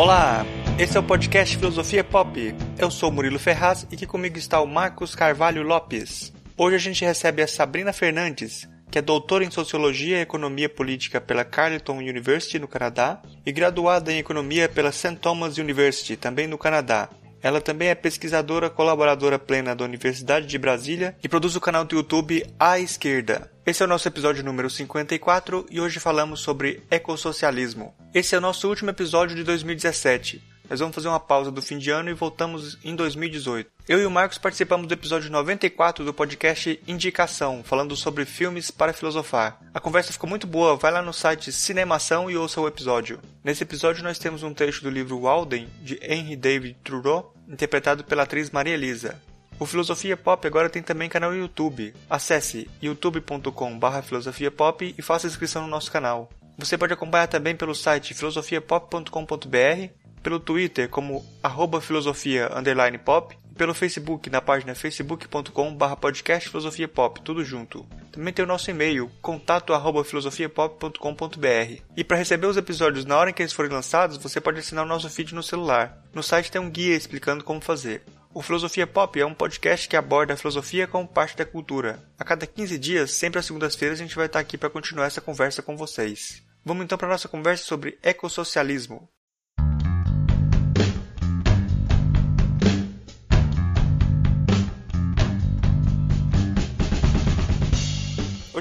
Olá, esse é o podcast Filosofia Pop. Eu sou Murilo Ferraz e aqui comigo está o Marcos Carvalho Lopes. Hoje a gente recebe a Sabrina Fernandes, que é doutora em Sociologia e Economia Política pela Carleton University, no Canadá, e graduada em Economia pela St. Thomas University, também no Canadá. Ela também é pesquisadora colaboradora plena da Universidade de Brasília e produz o canal do YouTube A Esquerda. Esse é o nosso episódio número 54 e hoje falamos sobre ecossocialismo. Esse é o nosso último episódio de 2017. Nós vamos fazer uma pausa do fim de ano e voltamos em 2018. Eu e o Marcos participamos do episódio 94 do podcast Indicação, falando sobre filmes para filosofar. A conversa ficou muito boa, vai lá no site Cinemação e ouça o episódio. Nesse episódio nós temos um trecho do livro Walden, de Henry David Thoreau, interpretado pela atriz Maria Elisa. O Filosofia Pop agora tem também canal no YouTube. Acesse youtube.com.br filosofiapop e faça inscrição no nosso canal. Você pode acompanhar também pelo site filosofiapop.com.br pelo Twitter como arroba filosofia underline pop e pelo Facebook na página facebook.com barra podcast filosofia pop, tudo junto. Também tem o nosso e-mail, contato arroba filosofiapop.com.br. E para receber os episódios na hora em que eles forem lançados, você pode assinar o nosso feed no celular. No site tem um guia explicando como fazer. O Filosofia Pop é um podcast que aborda a filosofia como parte da cultura. A cada 15 dias, sempre às segundas-feiras, a gente vai estar aqui para continuar essa conversa com vocês. Vamos então para a nossa conversa sobre ecossocialismo.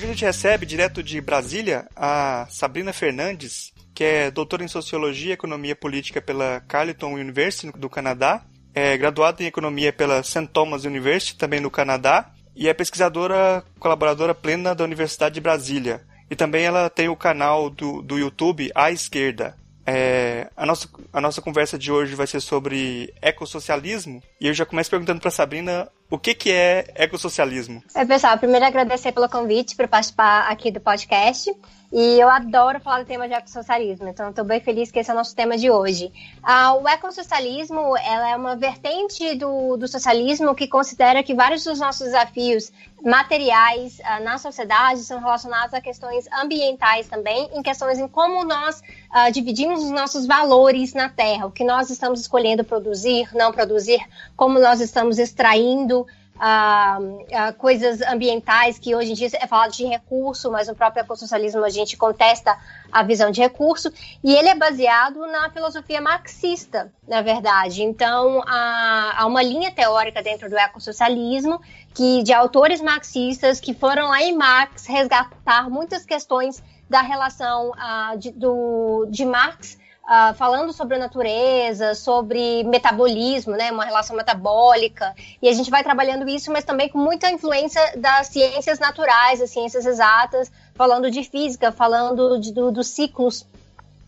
Gente recebe direto de Brasília a Sabrina Fernandes, que é doutora em Sociologia e Economia Política pela Carleton University do Canadá, é graduada em Economia pela St. Thomas University, também no Canadá, e é pesquisadora colaboradora plena da Universidade de Brasília. E também ela tem o canal do, do YouTube À Esquerda. É, a, nossa, a nossa conversa de hoje vai ser sobre ecossocialismo. E eu já começo perguntando para Sabrina o que, que é ecossocialismo? É, pessoal, primeiro agradecer pelo convite para participar aqui do podcast. E eu adoro falar do tema de ecossocialismo, então estou bem feliz que esse é o nosso tema de hoje. Ah, o ecossocialismo ela é uma vertente do, do socialismo que considera que vários dos nossos desafios materiais ah, na sociedade são relacionados a questões ambientais também, em questões em como nós ah, dividimos os nossos valores na Terra, o que nós estamos escolhendo produzir, não produzir, como nós estamos extraindo coisas ambientais que hoje em dia é falado de recurso, mas no próprio ecossocialismo a gente contesta a visão de recurso, e ele é baseado na filosofia marxista, na verdade. Então, há, há uma linha teórica dentro do ecossocialismo que de autores marxistas que foram lá em Marx resgatar muitas questões da relação uh, de, do, de Marx uh, falando sobre a natureza, sobre metabolismo, né, uma relação metabólica, e a gente vai trabalhando isso, mas também com muita influência das ciências naturais, das ciências exatas, falando de física, falando de, do, dos ciclos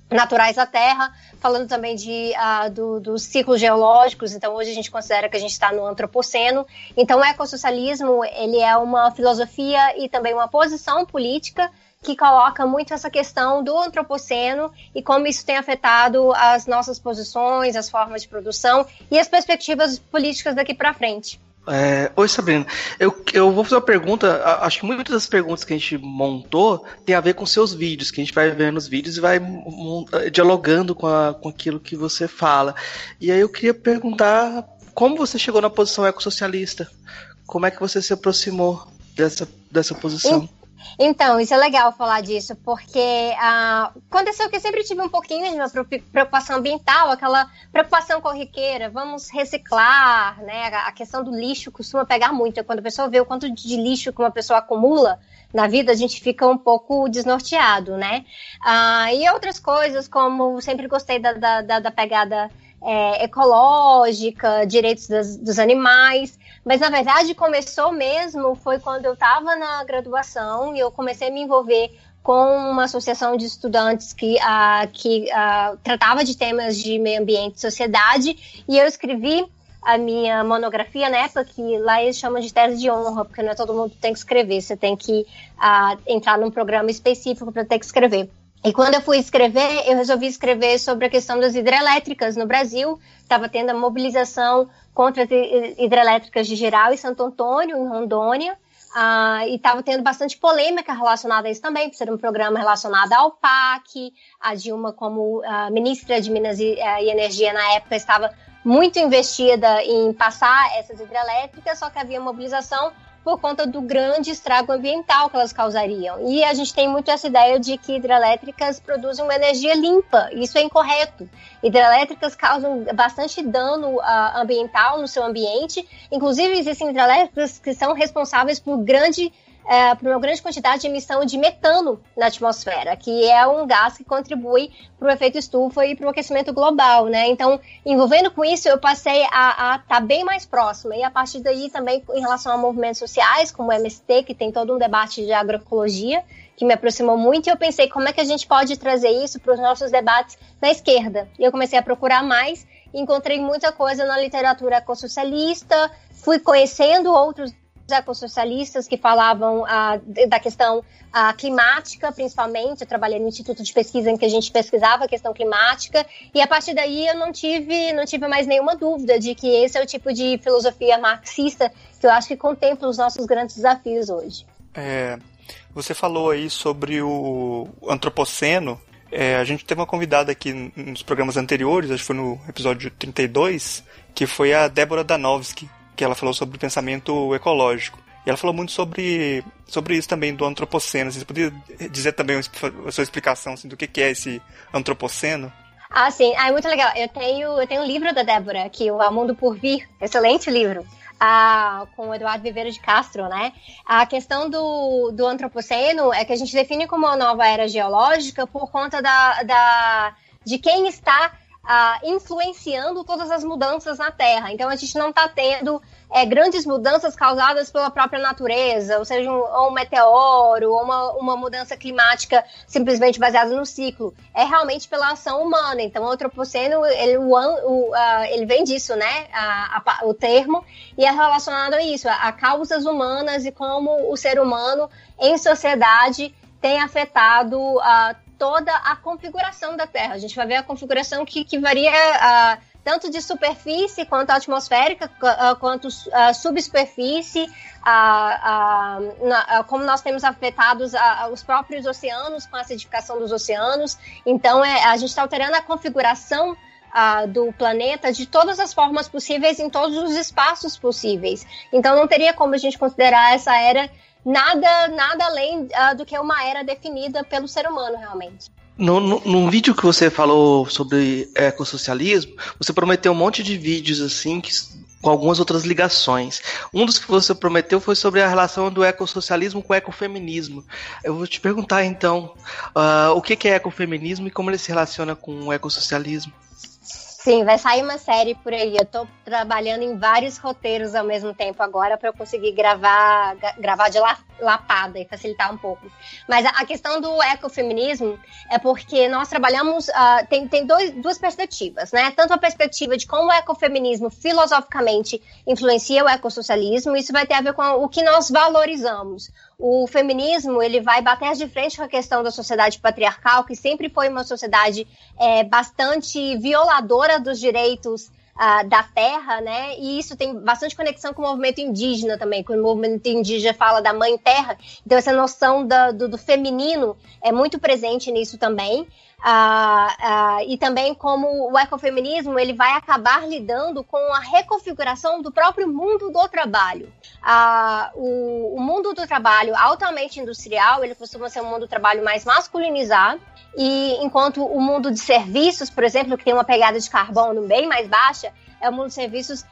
naturais da Terra, falando também de, uh, do, dos ciclos geológicos. Então, hoje a gente considera que a gente está no antropoceno. Então, o ecossocialismo ele é uma filosofia e também uma posição política que coloca muito essa questão do antropoceno e como isso tem afetado as nossas posições, as formas de produção e as perspectivas políticas daqui para frente. É, oi, Sabrina. Eu, eu vou fazer uma pergunta. Acho que muitas das perguntas que a gente montou tem a ver com seus vídeos, que a gente vai ver nos vídeos e vai dialogando com, a, com aquilo que você fala. E aí eu queria perguntar como você chegou na posição ecossocialista? Como é que você se aproximou dessa, dessa posição? Então, isso é legal falar disso, porque ah, aconteceu que eu sempre tive um pouquinho de uma preocupação ambiental, aquela preocupação corriqueira, vamos reciclar, né? A questão do lixo costuma pegar muito. Quando a pessoa vê o quanto de lixo que uma pessoa acumula na vida, a gente fica um pouco desnorteado, né? Ah, e outras coisas, como sempre gostei da, da, da pegada é, ecológica, direitos das, dos animais. Mas na verdade começou mesmo foi quando eu estava na graduação e eu comecei a me envolver com uma associação de estudantes que, uh, que uh, tratava de temas de meio ambiente e sociedade. E eu escrevi a minha monografia na época que lá eles chamam de tese de honra porque não é todo mundo que tem que escrever. Você tem que uh, entrar num programa específico para ter que escrever e quando eu fui escrever, eu resolvi escrever sobre a questão das hidrelétricas no Brasil. Estava tendo a mobilização contra as hidrelétricas de Geral e Santo Antônio, em Rondônia. Uh, e estava tendo bastante polêmica relacionada a isso também, por ser um programa relacionado ao PAC. A Dilma, como uh, ministra de Minas e, uh, e, Energia na época, estava muito investida em passar essas hidrelétricas, só que havia mobilização por conta do grande estrago ambiental que elas causariam. E a gente tem muito essa ideia de que hidrelétricas produzem uma energia limpa. Isso é incorreto. Hidrelétricas causam bastante dano uh, ambiental no seu ambiente. Inclusive, existem hidrelétricas que são responsáveis por grande é, por uma grande quantidade de emissão de metano na atmosfera, que é um gás que contribui para o efeito estufa e para o aquecimento global, né? Então, envolvendo com isso, eu passei a estar tá bem mais próxima. E a partir daí também em relação a movimentos sociais, como o MST, que tem todo um debate de agroecologia, que me aproximou muito, e eu pensei como é que a gente pode trazer isso para os nossos debates na esquerda. E eu comecei a procurar mais, encontrei muita coisa na literatura ecossocialista, fui conhecendo outros ecossocialistas que falavam ah, da questão ah, climática, principalmente. Eu trabalhei no Instituto de Pesquisa em que a gente pesquisava a questão climática, e a partir daí eu não tive, não tive mais nenhuma dúvida de que esse é o tipo de filosofia marxista que eu acho que contempla os nossos grandes desafios hoje. É, você falou aí sobre o antropoceno. É, a gente teve uma convidada aqui nos programas anteriores, acho que foi no episódio 32, que foi a Débora Danowski, que ela falou sobre o pensamento ecológico. E ela falou muito sobre, sobre isso também, do antropoceno. Você poderia dizer também a sua explicação assim, do que, que é esse antropoceno? Ah, sim. Ah, é muito legal. Eu tenho, eu tenho um livro da Débora, que O Mundo por Vir. Excelente livro. Ah, com o Eduardo Viveiro de Castro, né? A questão do, do antropoceno é que a gente define como uma nova era geológica por conta da, da, de quem está ah, influenciando todas as mudanças na Terra. Então a gente não está tendo é, grandes mudanças causadas pela própria natureza, ou seja, um, ou um meteoro, ou uma, uma mudança climática simplesmente baseada no ciclo. É realmente pela ação humana. Então o antropoceno, ele, o, o, uh, ele vem disso, né? A, a, o termo, e é relacionado a isso, a, a causas humanas e como o ser humano em sociedade tem afetado uh, toda a configuração da Terra. A gente vai ver a configuração que, que varia uh, tanto de superfície quanto atmosférica, uh, quanto uh, subsuperfície, uh, como nós temos afetados os próprios oceanos com a acidificação dos oceanos. Então, é, a gente está alterando a configuração do planeta de todas as formas possíveis, em todos os espaços possíveis. Então, não teria como a gente considerar essa era nada, nada além uh, do que uma era definida pelo ser humano, realmente. No, no, no, vídeo que você falou sobre ecossocialismo, você prometeu um monte de vídeos assim que, com algumas outras ligações. Um dos que você prometeu foi sobre a relação do ecossocialismo com o ecofeminismo. Eu vou te perguntar então, uh, o que é ecofeminismo e como ele se relaciona com o ecossocialismo? Sim, vai sair uma série por aí. Eu tô trabalhando em vários roteiros ao mesmo tempo agora para eu conseguir gravar, gravar de lapada e facilitar um pouco. Mas a questão do ecofeminismo é porque nós trabalhamos, uh, tem, tem dois, duas perspectivas, né? Tanto a perspectiva de como o ecofeminismo filosoficamente influencia o ecossocialismo, isso vai ter a ver com o que nós valorizamos o feminismo ele vai bater de frente com a questão da sociedade patriarcal, que sempre foi uma sociedade é, bastante violadora dos direitos uh, da terra, né? E isso tem bastante conexão com o movimento indígena também, quando o movimento indígena fala da mãe terra. Então, essa noção da, do, do feminino é muito presente nisso também. Ah, ah, e também como o ecofeminismo ele vai acabar lidando com a reconfiguração do próprio mundo do trabalho. Ah, o, o, mundo do trabalho altamente industrial ele costuma ser um mundo do trabalho mais masculinizado e enquanto o mundo de serviços, por exemplo, que tem uma pegada de carbono bem mais baixa, é o mundo de serviços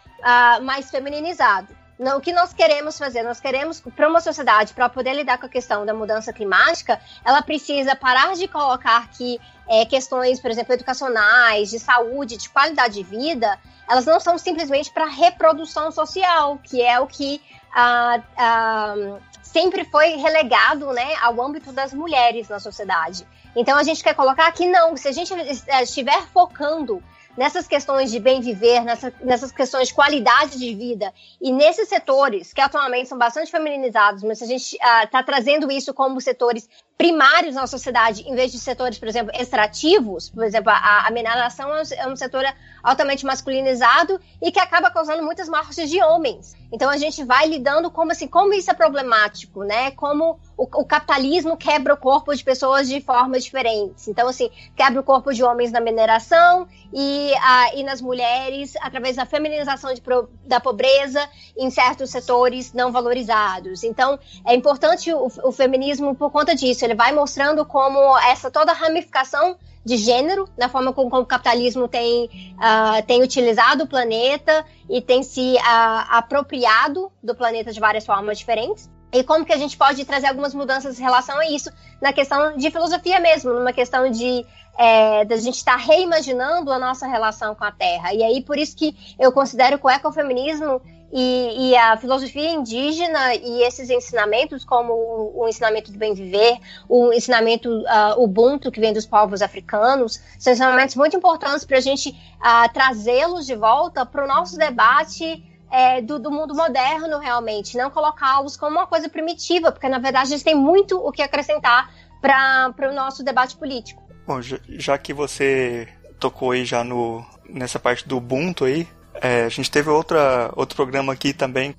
mais feminizado o que nós queremos fazer? Nós queremos, para uma sociedade, para poder lidar com a questão da mudança climática, ela precisa parar de colocar que é, questões, por exemplo, educacionais, de saúde, de qualidade de vida, elas não são simplesmente para reprodução social, que é o que ah, ah, sempre foi relegado né, ao âmbito das mulheres na sociedade. Então a gente quer colocar que não, se a gente é, estiver focando nessas questões de bem viver, nessa, nessas questões de qualidade de vida. E nesses setores que atualmente são bastante feminizados, mas a gente está ah, uh, trazendo isso como setores primários na sociedade, em vez de setores, por exemplo, extrativos, por exemplo, a, a mineração é um setor altamente masculinizado e que acaba causando muitas mortes de homens. Então a gente vai lidando como assim, como isso é problemático, né? Como o, o, capitalismo quebra o corpo de pessoas de formas diferentes. Então, assim, quebra o corpo de homens na mineração e, a, e nas mulheres através da feminização de, da pobreza em certos setores não valorizados. Então, é importante o, o feminismo por conta disso. Ele vai mostrando como essa toda ramificação de gênero, na forma como, como o capitalismo tem, uh, tem utilizado o planeta e tem se uh, apropriado do planeta de várias formas diferentes. E como que a gente pode trazer algumas mudanças em relação a isso na questão de filosofia mesmo, numa questão de é, da gente estar tá reimaginando a nossa relação com a Terra. E aí por isso que eu considero que o ecofeminismo e, e, a filosofia indígena e esses ensinamentos, como o, o ensinamento do bem viver, o ensinamento uh, Ubuntu, que vem dos povos africanos, são ensinamentos muito importantes para a gente uh, trazê-los de volta para o nosso debate é, do, do, mundo moderno, realmente, não colocá-los como uma coisa primitiva, porque na verdade eles têm muito o que acrescentar para o nosso debate político. Bom, já que você tocou aí já no, nessa parte do Ubuntu aí, é, a gente teve outra, outro programa aqui também,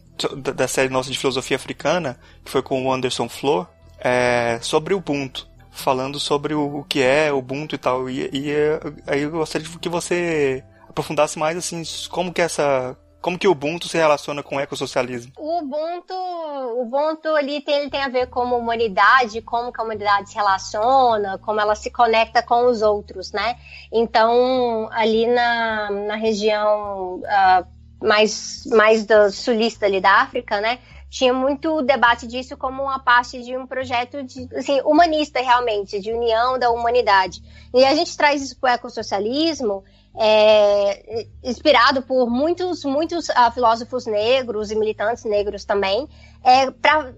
da, série nossa de filosofia africana, que foi com o Anderson Flor, é, sobre o Ubuntu. Falando sobre o, o que é Ubuntu e tal. E, e aí eu gostaria que você aprofundasse mais assim, como que essa como que o Ubuntu se relaciona com o ecossocialismo? O Ubuntu, o Ubuntu ali tem, ele tem a ver com a humanidade, como que a humanidade se relaciona, como ela se conecta com os outros, né? Então, ali na, na região uh, mais, mais do sulista ali da África, né? Tinha muito debate disso como uma parte de um projeto de, assim, humanista realmente, de união da humanidade. E a gente traz isso para o ecossocialismo, é, inspirado por muitos, muitos uh, filósofos negros e militantes negros também, é, para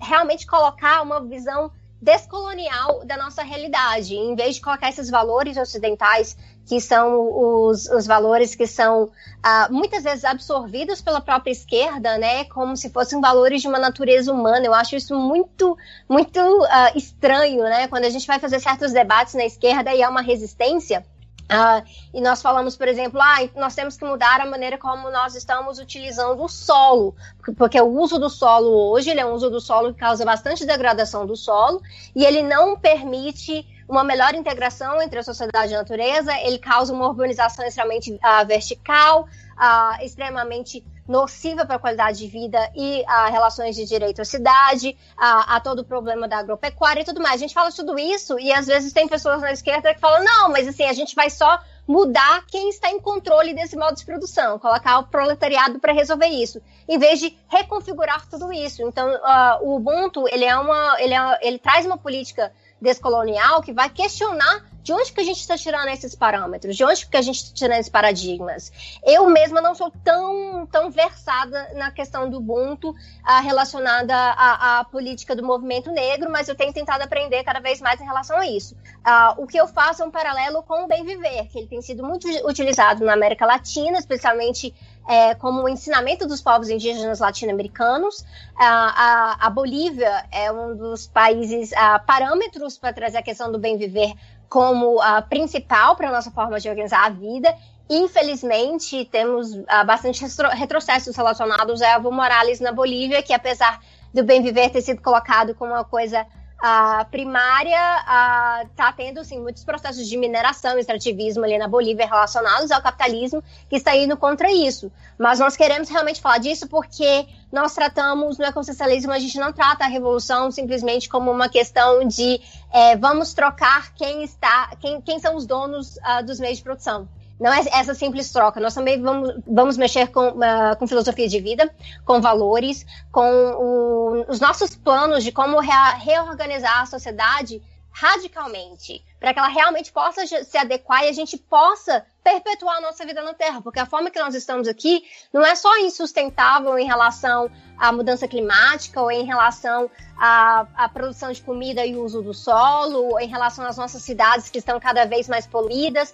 realmente colocar uma visão descolonial da nossa realidade, em vez de colocar esses valores ocidentais que são os, os valores que são uh, muitas vezes absorvidos pela própria esquerda, né, como se fossem valores de uma natureza humana. Eu acho isso muito, muito uh, estranho, né, quando a gente vai fazer certos debates na esquerda e há uma resistência Uh, e nós falamos, por exemplo, ah, nós temos que mudar a maneira como nós estamos utilizando o solo, porque o uso do solo hoje ele é um uso do solo que causa bastante degradação do solo e ele não permite uma melhor integração entre a sociedade e a natureza, ele causa uma urbanização extremamente uh, vertical, uh, extremamente nociva para a qualidade de vida e a relações de direito à cidade, a, a, todo o problema da agropecuária e tudo mais. A gente fala tudo isso e às vezes tem pessoas na esquerda que falam, não, mas assim, a gente vai só mudar quem está em controle desse modo de produção, colocar o proletariado para resolver isso, em vez de reconfigurar tudo isso. Então, uh, o Ubuntu, ele é uma, ele, é, ele traz uma política descolonial que vai questionar de onde que a gente está tirando esses parâmetros? De onde que a gente está tirando esses paradigmas? Eu mesma não sou tão, tão versada na questão do Ubuntu uh, relacionada à, política do movimento negro, mas eu tenho tentado aprender cada vez mais em relação a isso. Uh, o que eu faço é um paralelo com o Bem Viver, que ele tem sido muito utilizado na América Latina, especialmente é, como o ensinamento dos povos indígenas latino-americanos. A, a, a, Bolívia é um dos países parâmetros para trazer a questão do bem viver como a principal para a nossa forma de organizar a vida. Infelizmente, temos uh, bastante retrocessos relacionados a Evo Morales na Bolívia, que apesar do bem viver ter sido colocado como uma coisa a primária está tendo assim, muitos processos de mineração, extrativismo ali na Bolívia relacionados ao capitalismo que está indo contra isso. Mas nós queremos realmente falar disso porque nós tratamos no ecossocialismo, a gente não trata a revolução simplesmente como uma questão de é, vamos trocar quem está, quem, quem são os donos uh, dos meios de produção. Não é essa simples troca. Nós também vamos, vamos mexer com, uh, com filosofia de vida, com valores, com o, os nossos planos de como rea, reorganizar a sociedade radicalmente, para que ela realmente possa se adequar e a gente possa perpetuar a nossa vida na Terra, porque a forma que nós estamos aqui não é só insustentável em relação à mudança climática ou em relação à, à produção de comida e uso do solo, ou em relação às nossas cidades que estão cada vez mais poluídas,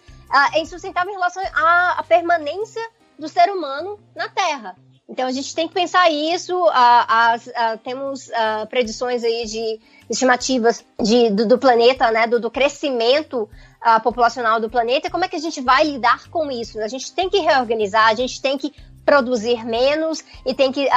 é insustentável em relação à, à permanência do ser humano na Terra. Então a gente tem que pensar isso. Temos predições aí de estimativas de, do, do, planeta, né, do, do crescimento uh, populacional do planeta. Como é que a gente vai lidar com isso? A gente tem que reorganizar, a gente tem que produzir menos e tem que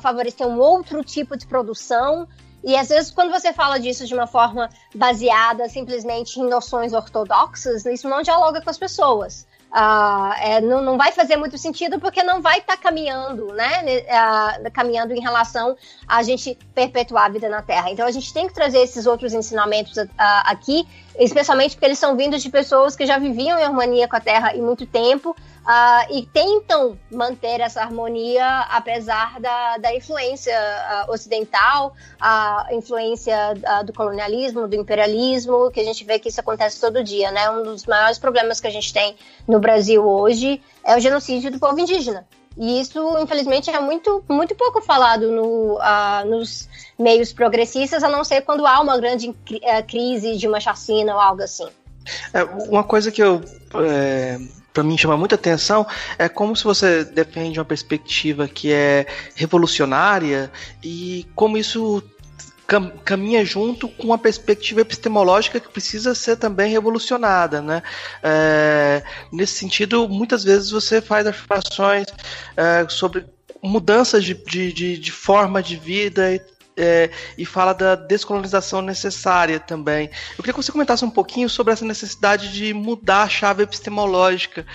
favorecer um outro tipo de produção. E às vezes, quando você fala disso de uma forma baseada simplesmente em noções ortodoxas, isso não dialoga com as pessoas. Uh, é, não, não, vai fazer muito sentido porque não vai estar tá caminhando, né? Uh, caminhando em relação a gente perpetuar a vida na Terra. Então a gente tem que trazer esses outros ensinamentos uh, aqui, especialmente porque eles são vindos de pessoas que já viviam em harmonia com a Terra em muito tempo, Uh, e tentam manter essa harmonia apesar da, da influência uh, ocidental, a influência uh, do colonialismo, do imperialismo, que a gente vê que isso acontece todo dia, né? Um dos maiores problemas que a gente tem no Brasil hoje é o genocídio do povo indígena. E isso, infelizmente, é muito, muito pouco falado no, nos meios progressistas, a não ser quando há uma grande eh, crise de uma chacina ou algo assim. É, uma coisa que eu é para mim chama muita atenção é como se você defende uma perspectiva que é revolucionária e como isso cam caminha junto com uma perspectiva epistemológica que precisa ser também revolucionada, né? É, nesse sentido, muitas vezes você faz afirmações é, sobre mudanças de, de, de, de forma de vida é, e fala da descolonização necessária também. Eu queria que você comentasse um pouquinho sobre essa necessidade de mudar a chave epistemológica,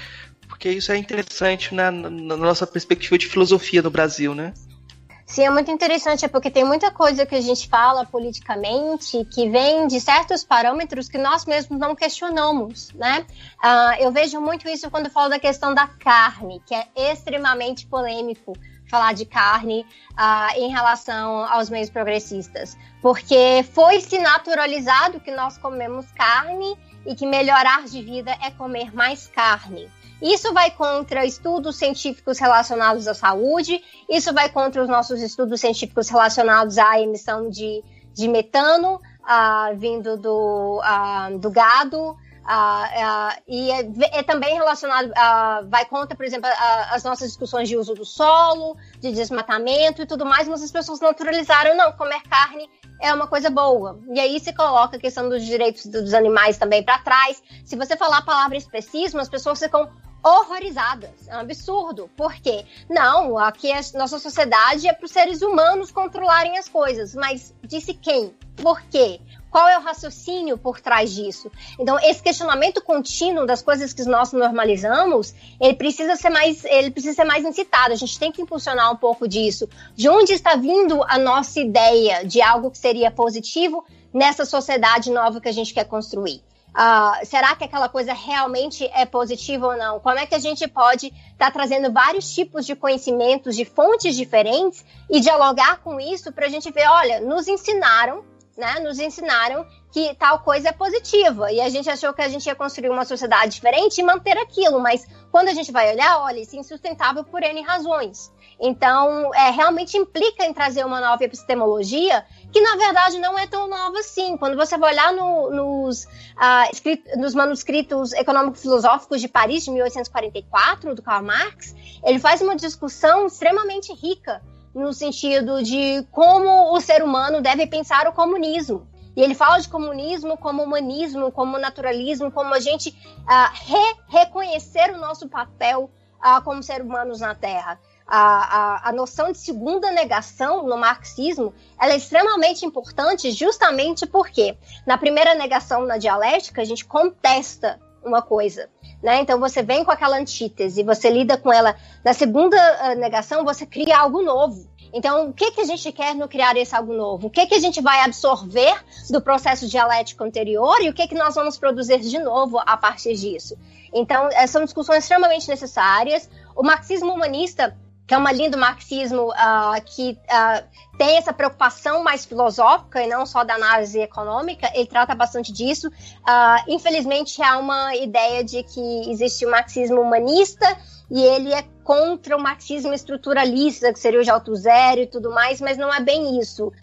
porque isso é interessante né, na nossa perspectiva de filosofia no Brasil, né? Sim, é muito interessante, é porque tem muita coisa que a gente fala politicamente que vem de certos parâmetros que nós mesmos não questionamos, né? Uh, eu vejo muito isso quando falo da questão da carne, que é extremamente polêmico falar de carne uh, em relação aos meios progressistas, porque foi se naturalizado que nós comemos carne e que melhorar de vida é comer mais carne. Isso vai contra estudos científicos relacionados à saúde, isso vai contra os nossos estudos científicos relacionados à emissão de, de metano uh, vindo do, uh, do gado, E é, é, também relacionado, vai contra, por exemplo, as nossas discussões de uso do solo, de desmatamento e tudo mais, mas as pessoas naturalizaram, não, comer carne é uma coisa boa. E aí se coloca a questão dos direitos dos animais também para trás. Se você falar a palavra especismo, as pessoas ficam horrorizadas. É um absurdo. Por quê? Não, aqui a nossa sociedade é para os seres humanos controlarem as coisas. Mas disse quem? Por quê? Qual é o raciocínio por trás disso? Então, esse questionamento contínuo das coisas que nós normalizamos, ele precisa ser mais, ele precisa ser mais incitado. A gente tem que impulsionar um pouco disso. De onde está vindo a nossa ideia de algo que seria positivo nessa sociedade nova que a gente quer construir? Uh, será que aquela coisa realmente é positiva ou não? Como é que a gente pode estar tá trazendo vários tipos de conhecimentos de fontes diferentes e dialogar com isso para a gente ver, olha, nos ensinaram né, nos ensinaram que tal coisa é positiva. E a gente achou que a gente ia construir uma sociedade diferente e manter aquilo. Mas quando a gente vai olhar, olha, isso é insustentável por N razões. Então, é, realmente implica em trazer uma nova epistemologia que, na verdade, não é tão nova assim. Quando você vai olhar no, nos, uh, escrito, nos manuscritos econômico-filosóficos de Paris, de 1844, do Karl Marx, ele faz uma discussão extremamente rica no sentido de como o ser humano deve pensar o comunismo. E ele fala de comunismo como humanismo, como naturalismo, como a gente uh, re reconhecer o nosso papel uh, como ser humanos na Terra. A, a, a, noção de segunda negação no marxismo é extremamente importante justamente porque na primeira negação na dialética a gente contesta uma coisa. Né? Então você vem com aquela antítese, você lida com ela. Na segunda uh, negação, você cria algo novo. Então, o que, que a gente quer no criar esse algo novo? O que, que a gente vai absorver do processo dialético anterior e o que, que nós vamos produzir de novo a partir disso? Então, eh, são discussões extremamente necessárias. O marxismo humanista que é uma linha do marxismo uh, que uh, tem essa preocupação mais filosófica e não só da análise econômica, ele trata bastante disso. Uh, infelizmente, há uma ideia de que existe o marxismo humanista e ele é contra o marxismo estruturalista, que seria o de alto zero e tudo mais, mas não é bem isso.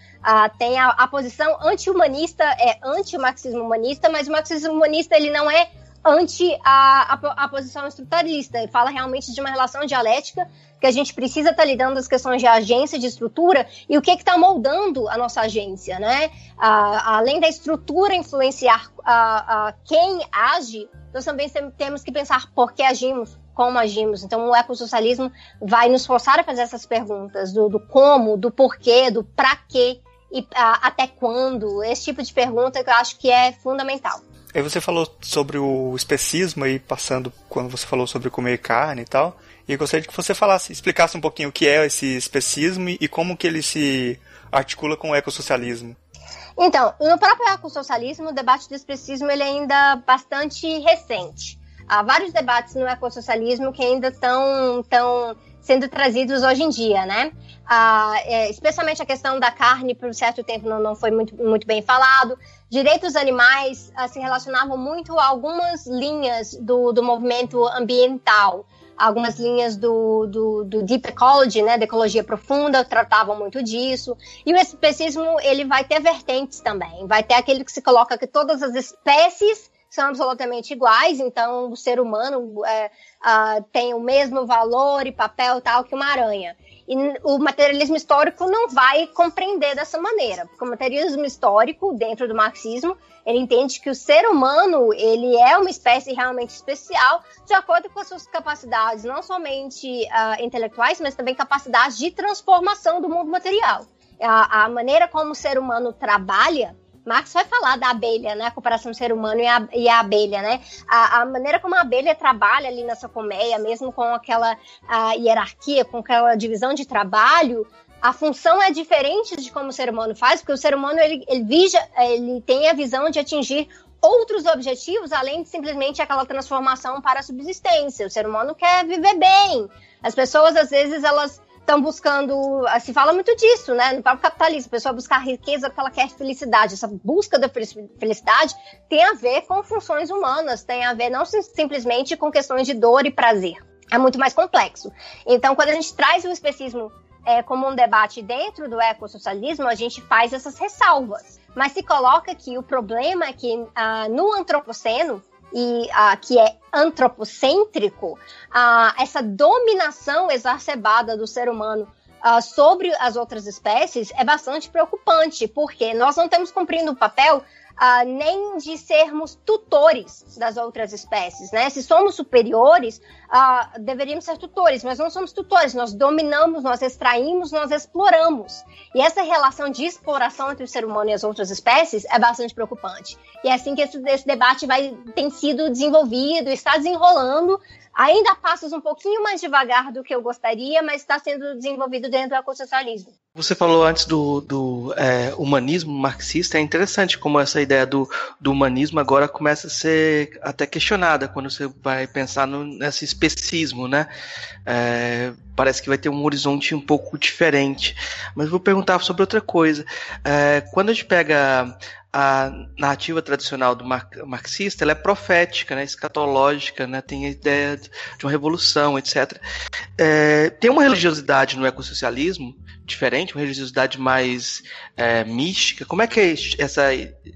tem a, a posição anti-humanista, é anti-marxismo humanista, mas o marxismo humanista ele não é ante a, a, a, posição estruturalista. Ele fala realmente de uma relação dialética que a gente precisa estar tá lidando as questões de agência, de estrutura e o que está moldando a nossa agência, né? além da estrutura influenciar quem age, nós também temos que pensar por que agimos, como agimos. Então, o ecossocialismo vai nos forçar a fazer essas perguntas do, do como, do porquê, do para quê e até quando. Esse tipo de pergunta que eu acho que é fundamental. Aí você falou sobre o especismo aí, passando quando você falou sobre comer carne e tal. E eu gostaria que você falasse, explicasse um pouquinho o que é esse especismo e como que ele se articula com o ecossocialismo. Então, no próprio ecossocialismo, o debate do especismo ele é ainda bastante recente. Há vários debates no ecossocialismo que ainda estão tão sendo trazidos hoje em dia, né? Ah, é, especialmente a questão da carne, por um certo tempo não, não foi muito, muito bem falado. Direitos animais ah, se relacionavam muito a algumas linhas do, do movimento ambiental algumas linhas do, do, do, Deep Ecology, né, da ecologia profunda, tratavam muito disso. E o especismo, ele vai ter vertentes também. Vai ter aquele que se coloca que todas as espécies são absolutamente iguais, então o ser humano é, uh, tem o mesmo valor e papel tal que uma aranha. E o materialismo histórico não vai compreender dessa maneira, porque o materialismo histórico, dentro do marxismo, ele entende que o ser humano, ele é uma espécie realmente especial, de acordo com as suas capacidades, não somente uh, intelectuais, mas também capacidades de transformação do mundo material. A, a maneira como o ser humano trabalha Marx vai falar da abelha, né? A comparação do ser humano e a, e a abelha, né? A, a, maneira como a abelha trabalha ali nessa colmeia, mesmo com aquela hierarquia, com aquela divisão de trabalho, a função é diferente de como o ser humano faz, porque o ser humano ele, ele, vija, ele tem a visão de atingir outros objetivos além de simplesmente aquela transformação para a subsistência. O ser humano quer viver bem. As pessoas às vezes elas estão buscando, ah, se fala muito disso, né? No próprio capitalismo, a pessoa buscar riqueza porque ela quer felicidade. Essa busca da felicidade tem a ver com funções humanas, tem a ver não simplesmente com questões de dor e prazer. É muito mais complexo. Então, quando a gente traz o especismo é, como um debate dentro do ecossocialismo, a gente faz essas ressalvas. Mas se coloca que o problema é que ah, no antropoceno, e que é antropocêntrico, essa dominação exacerbada do ser humano sobre as outras espécies é bastante preocupante, porque nós não estamos cumprindo o papel nem de sermos tutores das outras espécies, né? Se somos superiores, uh, deveríamos ser tutores, mas não somos tutores, nós dominamos, nós extraímos, nós exploramos. E essa relação de exploração entre o ser humano e as outras espécies é bastante preocupante. E é assim que esse, esse debate vai, tem sido desenvolvido, está desenrolando, ainda passos um pouquinho mais devagar do que eu gostaria, mas está sendo desenvolvido dentro do ecossocialismo. Você falou antes do, do é, humanismo marxista, é interessante como essa ideia do, do, humanismo agora começa a ser até questionada quando você vai pensar no, nesse especismo, né? É, parece que vai ter um horizonte um pouco diferente. Mas vou perguntar sobre outra coisa. É, quando a gente pega a narrativa tradicional do marxista ela é profética, né, escatológica, né, tem a ideia de uma revolução, etc. É, tem uma religiosidade no ecossocialismo diferente, uma religiosidade mais é, mística. Como é que é essa,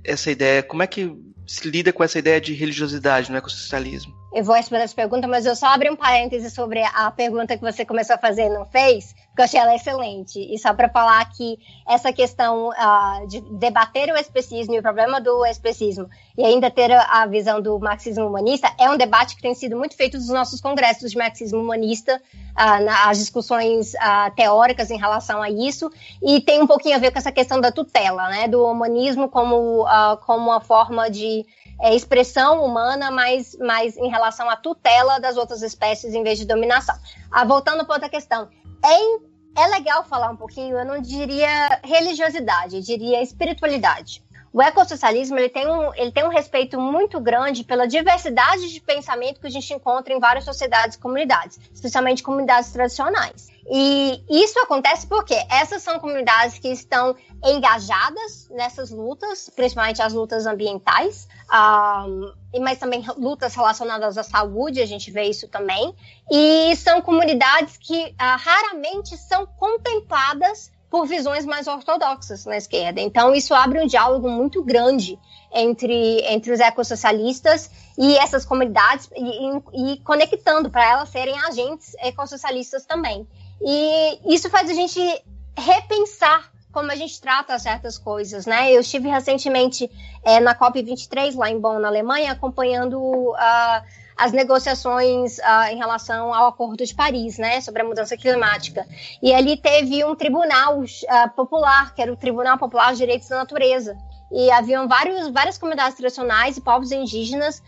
essa ideia, como é que se lida com essa ideia de religiosidade no ecossocialismo? Eu vou responder essa pergunta, mas eu só abri um parêntese sobre a pergunta que você começou a fazer e não fez, porque eu achei ela excelente. E só para falar que essa questão uh, de debater o especismo e o problema do especismo e ainda ter a, visão do marxismo humanista é um debate que tem sido muito feito nos nossos congressos de marxismo humanista, uh, discussões uh, teóricas em relação a isso, e tem um pouquinho a ver com essa questão da tutela, né, do humanismo como, como uma forma de é, expressão humana, mas, mas em relação à tutela das outras espécies em vez de dominação. Ah, voltando para outra questão, é, é legal falar um pouquinho, eu não diria religiosidade, eu diria espiritualidade. O ecossocialismo ele tem, um, ele tem um respeito muito grande pela diversidade de pensamento que a gente encontra em várias sociedades e comunidades, especialmente comunidades tradicionais. E isso acontece porque essas são comunidades que estão engajadas nessas lutas, principalmente as lutas ambientais, um, mas também lutas relacionadas à saúde, a gente vê isso também. E são comunidades que uh, raramente são contempladas por visões mais ortodoxas na esquerda. Então, isso abre um diálogo muito grande entre, entre os ecossocialistas e essas comunidades e, e conectando para elas serem agentes ecossocialistas também. E isso faz a gente repensar como a gente trata certas coisas, né? Eu estive recentemente é, na COP23 lá em Bonn, na Alemanha, acompanhando uh, as negociações uh, em relação ao Acordo de Paris, né, sobre a mudança climática. E ali teve um tribunal uh, popular, que era o Tribunal Popular de Direitos da Natureza. E haviam vários, várias comunidades tradicionais e povos indígenas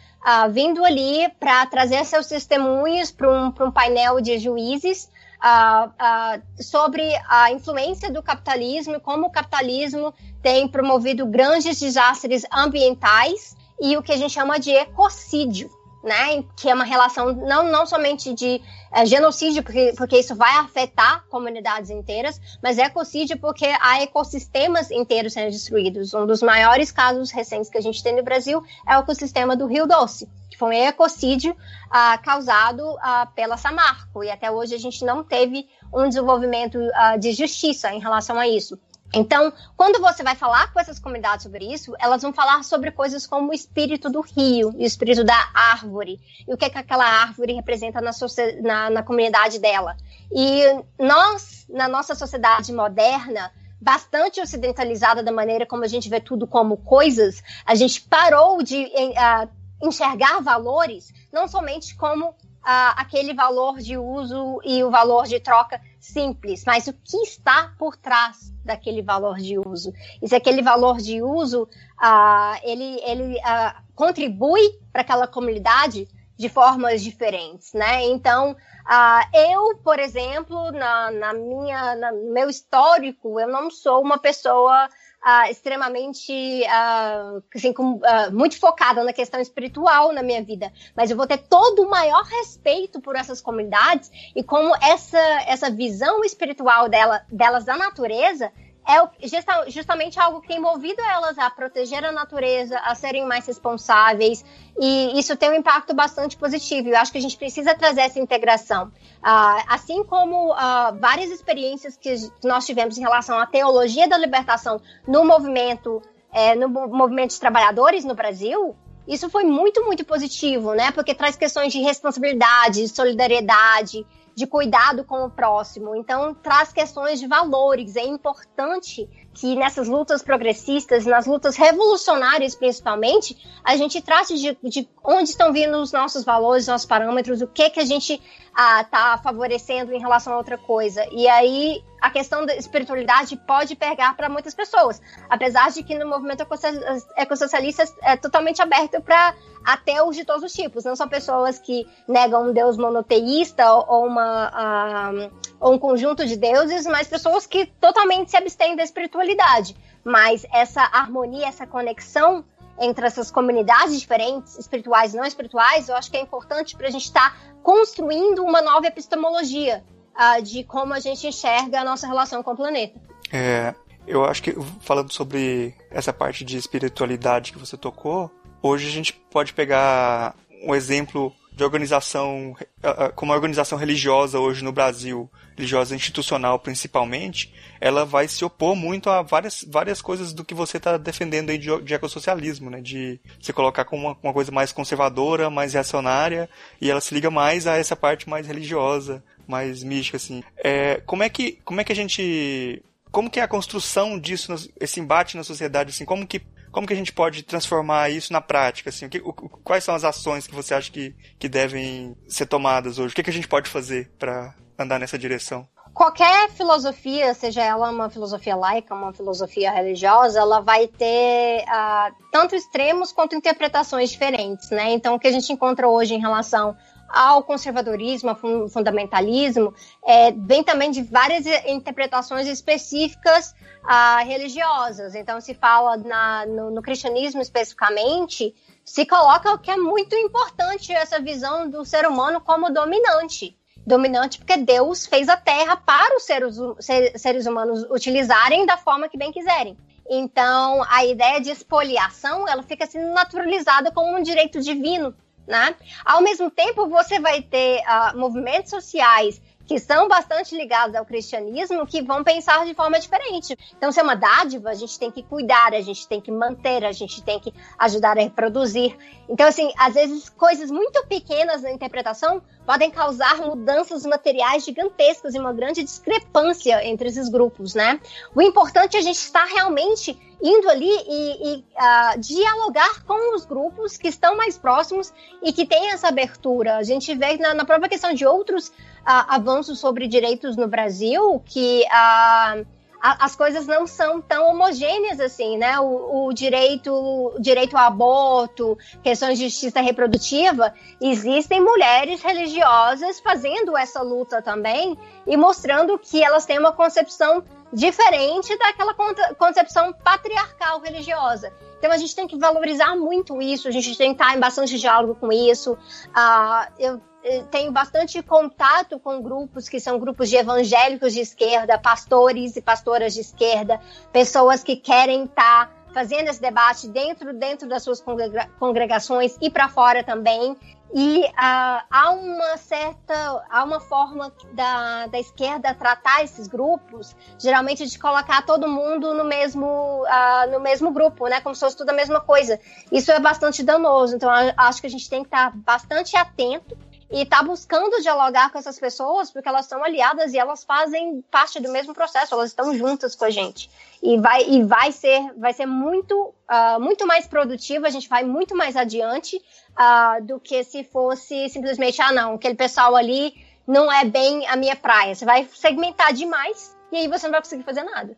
vindo ali para trazer seus testemunhos para um, um painel de juízes Uh, uh, sobre a influência do capitalismo como o capitalismo tem promovido grandes desastres ambientais e o que a gente chama de ecocídio né, que é uma relação não, não somente de é, genocídio, porque, porque isso vai afetar comunidades inteiras, mas ecocídio porque há ecossistemas inteiros sendo destruídos. Um dos maiores casos recentes que a gente tem no Brasil é o ecossistema do Rio Doce, foi um ecocídio ah, causado ah, pela Samarco, e até hoje a gente não teve um desenvolvimento ah, de justiça em relação a isso. Então, quando você vai falar com essas comunidades sobre isso, elas vão falar sobre coisas como o espírito do rio, o espírito da árvore, e o que, é que aquela árvore representa na, na, na comunidade dela. E nós, na nossa sociedade moderna, bastante ocidentalizada da maneira como a gente vê tudo como coisas, a gente parou de uh, enxergar valores não somente como uh, aquele valor de uso e o valor de troca simples, mas o que está por trás daquele valor de uso. E se aquele valor de uso uh, ele, ele uh, contribui para aquela comunidade de formas diferentes, né? Então, uh, eu, por exemplo, na, na minha, no meu histórico, eu não sou uma pessoa uh, extremamente, uh, assim, com, uh, muito focada na questão espiritual na minha vida, mas eu vou ter todo o maior respeito por essas comunidades e como essa, essa visão espiritual dela, delas da natureza é justamente algo que tem movido elas a proteger a natureza, a serem mais responsáveis, e isso tem um impacto bastante positivo. Eu acho que a gente precisa trazer essa integração. Uh, assim como uh, várias experiências que nós tivemos em relação à teologia da libertação no movimento, é, no movimento de trabalhadores no Brasil, isso foi muito, muito positivo, né? Porque traz questões de responsabilidade, de solidariedade, de cuidado com o próximo. Então, traz questões de valores. É importante que nessas lutas progressistas, nas lutas revolucionárias principalmente, a gente trate de, de onde estão vindo os nossos valores, nossos parâmetros, o que que a gente está ah, favorecendo em relação a outra coisa. E aí a questão da espiritualidade pode pegar para muitas pessoas, apesar de que no movimento ecossocialista é totalmente aberto para ateus de todos os tipos, não são pessoas que negam um deus monoteísta ou, uma, ou um conjunto de deuses, mas pessoas que totalmente se abstêm da espiritualidade. Mas essa harmonia, essa conexão entre essas comunidades diferentes, espirituais e não espirituais, eu acho que é importante para a gente estar tá construindo uma nova epistemologia uh, de como a gente enxerga a nossa relação com o planeta. É, eu acho que, falando sobre essa parte de espiritualidade que você tocou, hoje a gente pode pegar um exemplo de organização, como a organização religiosa hoje no Brasil, religiosa institucional principalmente, ela vai se opor muito a várias, várias coisas do que você está defendendo aí de, de ecossocialismo, né? De se colocar como uma, uma, coisa mais conservadora, mais reacionária, e ela se liga mais a essa parte mais religiosa, mais mística, assim. É, como é que, como é que a gente, como que é a construção disso, esse embate na sociedade, assim, como que como que a gente pode transformar isso na prática? Assim, o que, o, quais são as ações que você acha que, que devem ser tomadas hoje? O que, que a gente pode fazer para andar nessa direção? Qualquer filosofia, seja ela uma filosofia laica, uma filosofia religiosa, ela vai ter uh, tanto extremos quanto interpretações diferentes, né? Então, o que a gente encontra hoje em relação ao conservadorismo, ao fundamentalismo, é, vem também de várias interpretações específicas uh, religiosas. Então, se fala na, no, no, cristianismo especificamente, se coloca que é muito importante essa visão do ser humano como dominante. Dominante porque Deus fez a terra para os seres, seres humanos utilizarem da forma que bem quiserem. Então, a ideia de expoliação, ela fica sendo naturalizada como um direito divino né? Ao mesmo tempo, você vai ter uh, movimentos sociais que são bastante ligados ao cristianismo que vão pensar de forma diferente. Então, se é uma dádiva, a gente tem que cuidar, a gente tem que manter, a gente tem que ajudar a reproduzir. Então, assim, às vezes coisas muito pequenas na interpretação podem causar mudanças materiais gigantescas e uma grande discrepância entre esses grupos, né? O importante é a gente estar realmente indo ali e, e uh, dialogar com os grupos que estão mais próximos e que têm essa abertura. A gente vê na, na própria questão de outros uh, avanços sobre direitos no Brasil que uh, as coisas não são tão homogêneas assim, né? O, o, direito, o direito ao aborto, questões de justiça reprodutiva, existem mulheres religiosas fazendo essa luta também e mostrando que elas têm uma concepção diferente daquela concepção patriarcal religiosa. Então a gente tem que valorizar muito isso, a gente tem que estar em bastante diálogo com isso. Uh, eu tenho bastante contato com grupos que são grupos de evangélicos de esquerda, pastores e pastoras de esquerda, pessoas que querem estar fazendo esse debate dentro, dentro das suas congregações e para fora também. E uh, há uma certa, há uma forma da, da esquerda tratar esses grupos, geralmente de colocar todo mundo no mesmo, uh, no mesmo grupo, né? Como se fosse tudo a mesma coisa. Isso é bastante danoso. Então, acho que a gente tem que estar bastante atento e tá buscando dialogar com essas pessoas porque elas são aliadas e elas fazem parte do mesmo processo, elas estão juntas com a gente. E vai, e vai ser, vai ser muito, uh, muito mais produtivo, a gente vai muito mais adiante uh, do que se fosse simplesmente, ah, não, aquele pessoal ali não é bem a minha praia. Você vai segmentar demais e aí você não vai conseguir fazer nada.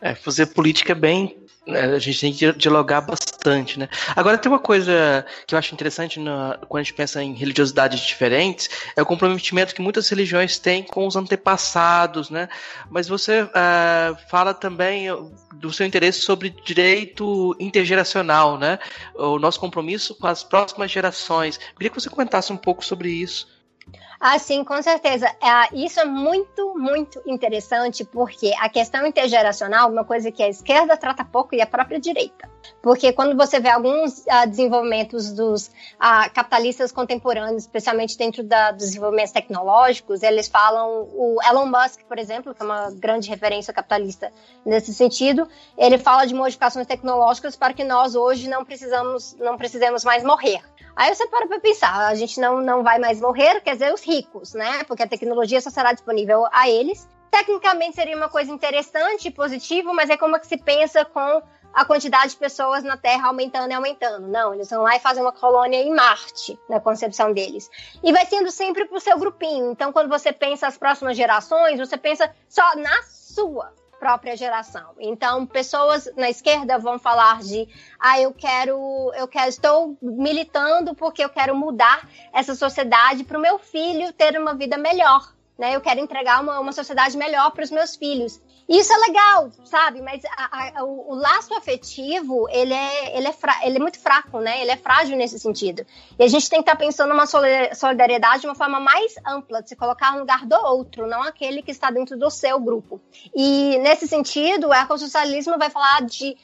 É, fazer política é bem a gente tem que dialogar bastante, né? Agora tem uma coisa que eu acho interessante quando a gente pensa em religiosidades diferentes, é o comprometimento que muitas religiões têm com os antepassados, né? Mas você uh, fala também do seu interesse sobre direito intergeracional, né? O nosso compromisso com as próximas gerações. Eu queria que você comentasse um pouco sobre isso. Ah, sim, com certeza. É, isso é muito, muito interessante, porque a questão intergeracional uma coisa que a esquerda trata pouco e a própria direita. Porque quando você vê alguns ah, desenvolvimentos dos ah, capitalistas contemporâneos, especialmente dentro da, dos desenvolvimentos tecnológicos, eles falam, o Elon Musk, por exemplo, que é uma grande referência capitalista nesse sentido, ele fala de modificações tecnológicas para que nós hoje não precisamos, não precisemos mais morrer. Aí você para para pensar, a gente não, não vai mais morrer, quer dizer, os ricos, né? Porque a tecnologia só será disponível a eles. Tecnicamente seria uma coisa interessante positiva, mas é como que se pensa com a quantidade de pessoas na Terra aumentando e aumentando. Não, eles vão lá e fazem uma colônia em Marte, na concepção deles. E vai sendo sempre pro seu grupinho. Então, quando você pensa as próximas gerações, você pensa só na sua própria geração. Então, pessoas na esquerda vão falar de, ah, eu quero, eu quero, estou militando porque eu quero mudar essa sociedade para o meu filho ter uma vida melhor. Né? Eu quero entregar uma, uma sociedade melhor para os meus filhos. Isso é legal, sabe? Mas a, a, o, o, laço afetivo, ele é, ele, é fra, ele é muito fraco, né? Ele é frágil nesse sentido. E a gente tem que estar tá pensando numa solidariedade de uma forma mais ampla, de se colocar no lugar do outro, não aquele que está dentro do seu grupo. E nesse sentido, o ecossocialismo vai falar de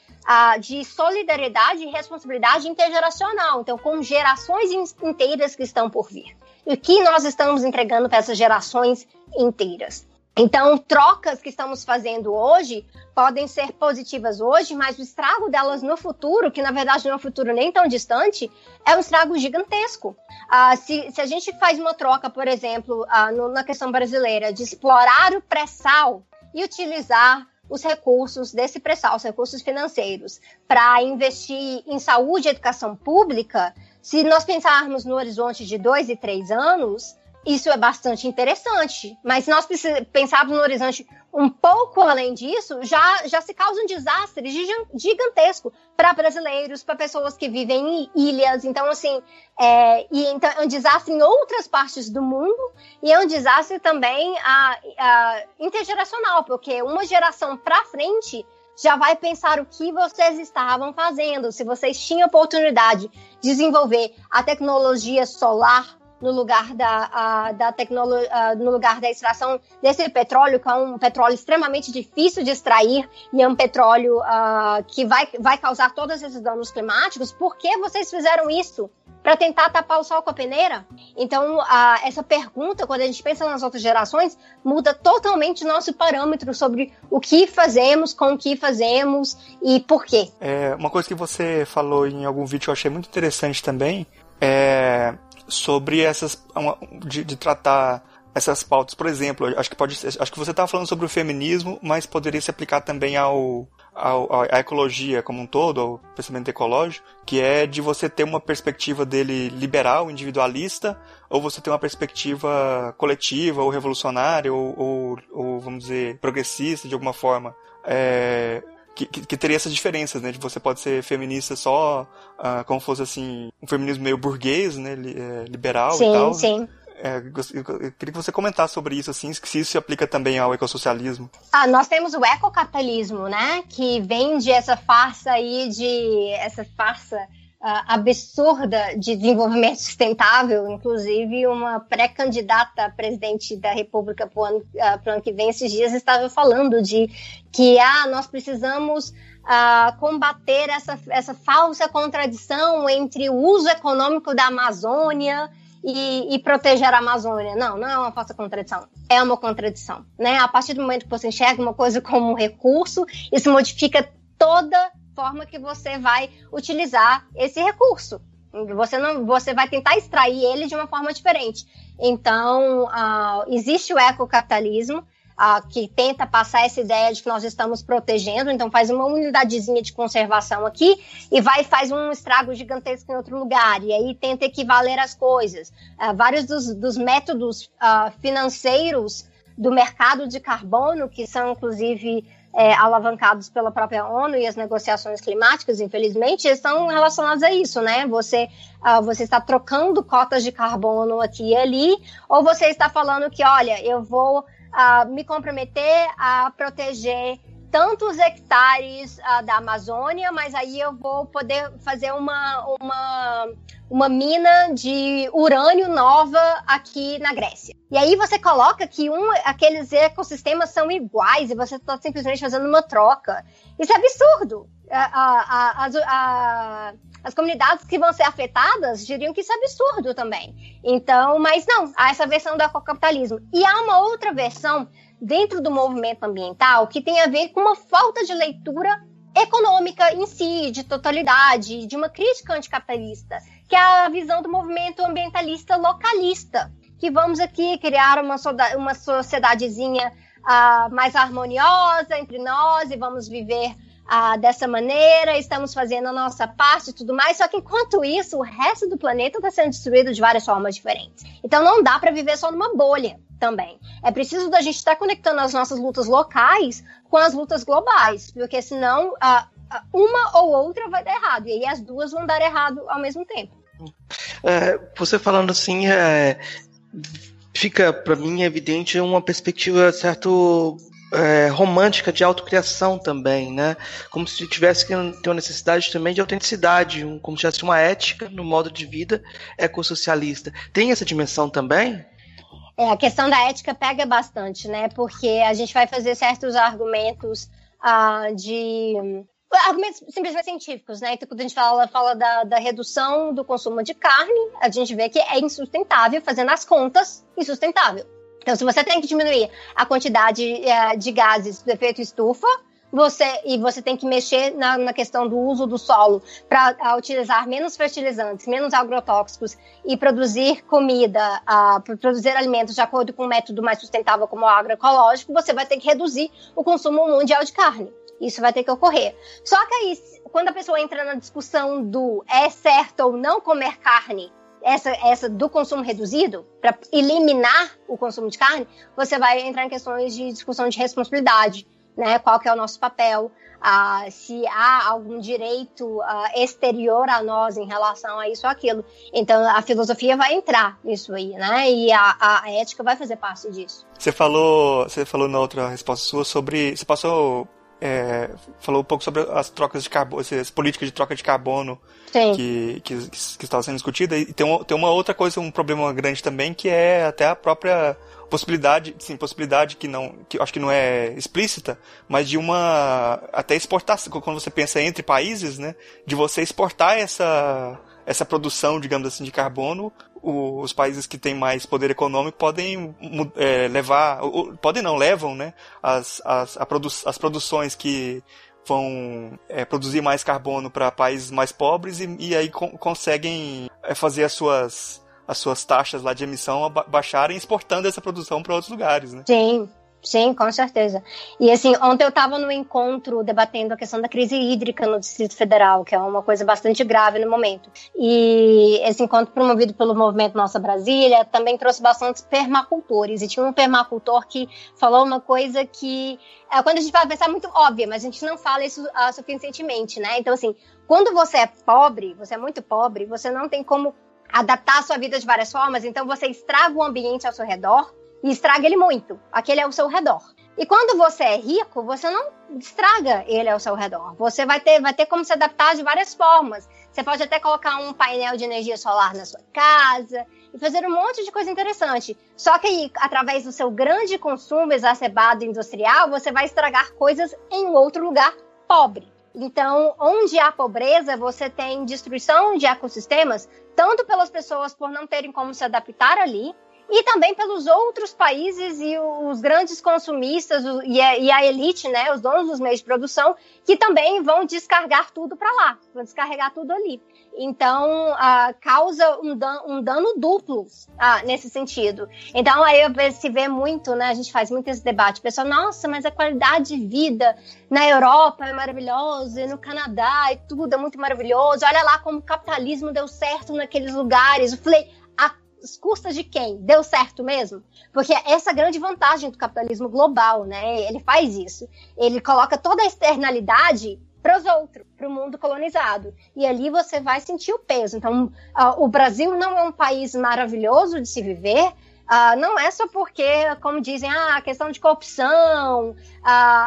de solidariedade e responsabilidade intergeracional, então com gerações inteiras que estão por vir. E o que nós estamos entregando para essas gerações inteiras? Então, trocas que estamos fazendo hoje podem ser positivas hoje, mas o estrago delas no futuro, que na verdade não é um futuro nem tão distante, é um estrago gigantesco. Ah, se, se, a gente faz uma troca, por exemplo, ah, no, na questão brasileira, de explorar o pré-sal e utilizar os recursos desse pré-sal, os recursos financeiros, para investir em saúde e educação pública, se nós pensarmos no horizonte de dois e três anos, isso é bastante interessante. Mas se nós pensarmos no horizonte um pouco além disso, já, já se causa um desastre gigantesco para brasileiros, para pessoas que vivem em ilhas. Então, assim, é, e então, é um desastre em outras partes do mundo e é um desastre também a, a intergeracional, porque uma geração para frente já vai pensar o que vocês estavam fazendo, se vocês tinham oportunidade de desenvolver a tecnologia solar no lugar da, da tecnologia, no lugar da extração desse petróleo, que é um petróleo extremamente difícil de extrair e é um petróleo uh, que vai, vai causar todos esses danos climáticos, por que vocês fizeram isso? Para tentar tapar o sol com a peneira? Então, uh, essa pergunta, quando a gente pensa nas outras gerações, muda totalmente nosso parâmetro sobre o que fazemos, com o que fazemos e por quê. É, uma coisa que você falou em algum vídeo que eu achei muito interessante também é sobre essas de, de tratar essas pautas. Por exemplo, acho que pode acho que você estava falando sobre o feminismo, mas poderia se aplicar também ao, ao, à ecologia como um todo, ao pensamento ecológico, que é de você ter uma perspectiva dele liberal, individualista, ou você ter uma perspectiva coletiva, ou revolucionária, ou, ou, ou vamos dizer, progressista de alguma forma. É, que, que, que, teria essas diferenças, né? De você pode ser feminista só uh, como fosse assim, um feminismo meio burguês, né? É, liberal sim, e tal. Sim, é, eu queria que você comentasse sobre isso, assim, se isso se aplica também ao ecossocialismo. Ah, nós temos o ecocapitalismo, né? Que vende essa farsa aí de. essa farsa uh, absurda de desenvolvimento sustentável, inclusive uma pré-candidata a presidente da República para o ano, uh, ano, que vem, esses dias estava falando de que ah, nós precisamos uh, combater essa, essa falsa contradição entre o uso econômico da Amazônia e, e, proteger a Amazônia. Não, não é uma falsa contradição. É uma contradição. Né? A partir do momento que você enxerga uma coisa como um recurso, isso modifica toda forma que você vai utilizar esse recurso. Você não, você vai tentar extrair ele de uma forma diferente. Então, uh, existe o ecocapitalismo uh, que tenta passar essa ideia de que nós estamos protegendo. Então, faz uma unidadezinha de conservação aqui e vai faz um estrago gigantesco em outro lugar. E aí tenta equivaler as coisas. Uh, vários dos, dos métodos financeiros do mercado de carbono, que são inclusive é, alavancados pela própria ONU e as negociações climáticas, infelizmente, estão relacionados a isso, né? Você, uh, você está trocando cotas de carbono aqui e ali, ou você está falando que, olha, eu vou uh, me comprometer a proteger tantos hectares uh, da Amazônia, mas aí eu vou poder fazer uma, uma, uma mina de urânio nova aqui na Grécia. E aí você coloca que um, aqueles ecossistemas são iguais e você está simplesmente fazendo uma troca. Isso é absurdo. A, a, a, as comunidades que vão ser afetadas diriam que isso é absurdo também. Então, mas não, há essa versão do ecocapitalismo. E há uma outra versão dentro do movimento ambiental que tem a ver com uma falta de leitura econômica em si, de totalidade, de uma crítica anticapitalista, que é a visão do movimento ambientalista localista, que vamos aqui criar uma, uma sociedadezinha uh, mais harmoniosa entre nós e vamos viver uh, dessa maneira, estamos fazendo a nossa parte e tudo mais, só que enquanto isso, o resto do planeta está sendo destruído de várias formas diferentes. Então não dá para viver só numa bolha também. É preciso da gente estar conectando as nossas lutas locais com as lutas globais, porque senão uh, uma ou outra vai dar errado, e aí as duas vão dar errado ao mesmo tempo. É, você falando assim, é, fica para mim evidente uma perspectiva certo é, romântica de autocriação também, né? Como se tivesse que ter uma necessidade também de autenticidade, um, como se tivesse uma ética no modo de vida ecossocialista. Tem essa dimensão também? É, a questão da ética pega bastante, né? Porque a gente vai fazer certos argumentos uh, de. Argumentos simplesmente científicos, né? Então, quando a gente fala, fala da, da, redução do consumo de carne, a gente vê que é insustentável, fazendo as contas, insustentável. Então, se você tem que diminuir a quantidade uh, de gases do efeito estufa, você e você tem que mexer na, na questão do uso do solo para utilizar menos fertilizantes, menos agrotóxicos e produzir comida, uh, produzir alimentos de acordo com um método mais sustentável como o agroecológico, você vai ter que reduzir o consumo mundial de carne. Isso vai ter que ocorrer. Só que aí, quando a pessoa entra na discussão do é certo ou não comer carne, essa, essa do consumo reduzido, para eliminar o consumo de carne, você vai entrar em questões de discussão de responsabilidade né? Qual que é o nosso papel? Ah, se há algum direito ah, exterior a nós em relação a isso ou aquilo. Então a filosofia vai entrar nisso aí, né? E a, a ética vai fazer parte disso. Você falou, você falou na outra resposta sua sobre, você passou é, falou um pouco sobre as trocas de carbono, as políticas de troca de carbono que, que, que estava sendo discutida. E tem uma, tem uma outra coisa, um problema grande também, que é até a própria possibilidade, sim, possibilidade que não, que acho que não é explícita, mas de uma até exportação, quando você pensa entre países, né, de você exportar essa essa produção, digamos assim, de carbono, os países que têm mais poder econômico podem é, levar, podem não, levam, né, as, as, produ as produções que vão é, produzir mais carbono para países mais pobres e, e aí con conseguem é, fazer as suas as suas taxas lá de emissão baixarem exportando essa produção para outros lugares, né? Sim, Sim, com certeza. E assim, ontem eu estava no encontro debatendo a questão da crise hídrica no Distrito Federal, que é uma coisa bastante grave no momento. E esse encontro promovido pelo Movimento Nossa Brasília também trouxe bastantes permacultores. E tinha um permacultor que falou uma coisa que, é, quando a gente vai pensar, é muito óbvia, mas a gente não fala isso uh, suficientemente, né? Então, assim, quando você é pobre, você é muito pobre, você não tem como adaptar a sua vida de várias formas, então você estraga o ambiente ao seu redor e estraga ele muito. Aquele é o seu redor. E quando você é rico, você não estraga ele ao seu redor. Você vai ter, vai ter como se adaptar de várias formas. Você pode até colocar um painel de energia solar na sua casa e fazer um monte de coisa interessante. Só que através do seu grande consumo exacerbado industrial, você vai estragar coisas em outro lugar pobre. Então, onde há pobreza, você tem destruição de ecossistemas, tanto pelas pessoas por não terem como se adaptar ali, e também pelos outros países e os grandes consumistas e a, elite, né, os donos dos meios de produção, que também vão descarregar tudo para lá, vão descarregar tudo ali. Então, causa um dano, um dano duplo uh, nesse sentido. Então, aí se vê muito, né, a gente faz muito esse debate, o pessoal, nossa, mas a qualidade de vida na Europa é maravilhosa, e no Canadá e tudo é muito maravilhoso, olha lá como o capitalismo deu certo naqueles lugares. Eu falei, às custas de quem? Deu certo mesmo? Porque essa é a grande vantagem do capitalismo global, né? Ele faz isso. Ele coloca toda a externalidade para os outros, para o mundo colonizado. E ali você vai sentir o peso. Então, uh, o Brasil não é um país maravilhoso de se viver, Uh, não é só porque, como dizem, ah, a questão de corrupção, uh,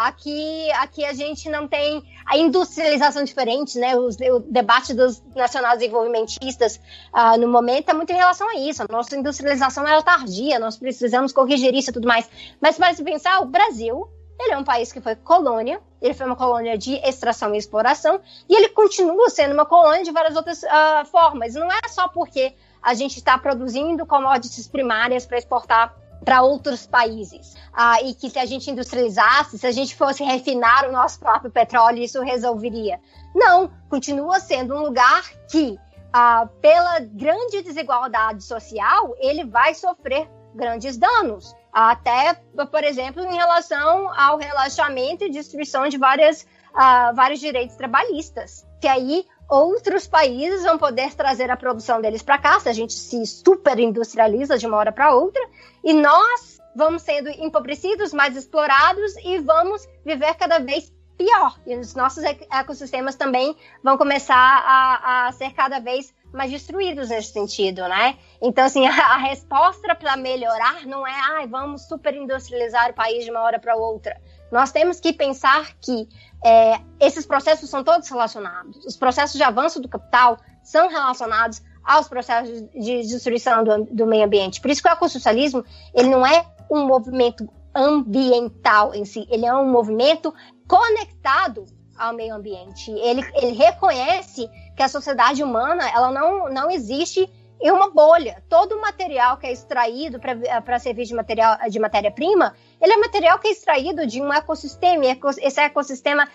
aqui, aqui a gente não tem a industrialização diferente, né? o debate dos nacionais desenvolvimentistas uh, no momento é muito em relação a isso. A nossa industrialização é tardia, nós precisamos corrigir isso e tudo mais. Mas para se pensar, o Brasil ele é um país que foi colônia, ele foi uma colônia de extração e exploração, e ele continua sendo uma colônia de várias outras uh, formas. Não é só porque a gente está produzindo commodities primárias para exportar para outros países. Ah, e que se a gente industrializasse, se a gente fosse refinar o nosso próprio petróleo, isso resolveria. Não, continua sendo um lugar que, ah, pela grande desigualdade social, ele vai sofrer grandes danos. Até, por exemplo, em relação ao relaxamento e destruição de várias, ah, vários direitos trabalhistas. Que aí outros países vão poder trazer a produção deles para cá, se a gente se super industrializa de uma hora para outra, e nós vamos sendo empobrecidos, mais explorados e vamos viver cada vez pior. E os nossos ecossistemas também vão começar a, a ser cada vez mais destruídos nesse sentido, né? Então, assim, a, a resposta para melhorar não é, ah, vamos super industrializar o país de uma hora para outra. Nós temos que pensar que é, esses processos são todos relacionados. Os processos de avanço do capital são relacionados aos processos de destruição do, do meio ambiente. Por isso que o ecossocialismo ele não é um movimento ambiental em si, ele é um movimento conectado ao meio ambiente. Ele, ele reconhece que a sociedade humana ela não, não existe em uma bolha. Todo o material que é extraído para servir de material de matéria-prima, ele é material que é extraído de um ecossistema. Esse ecossistema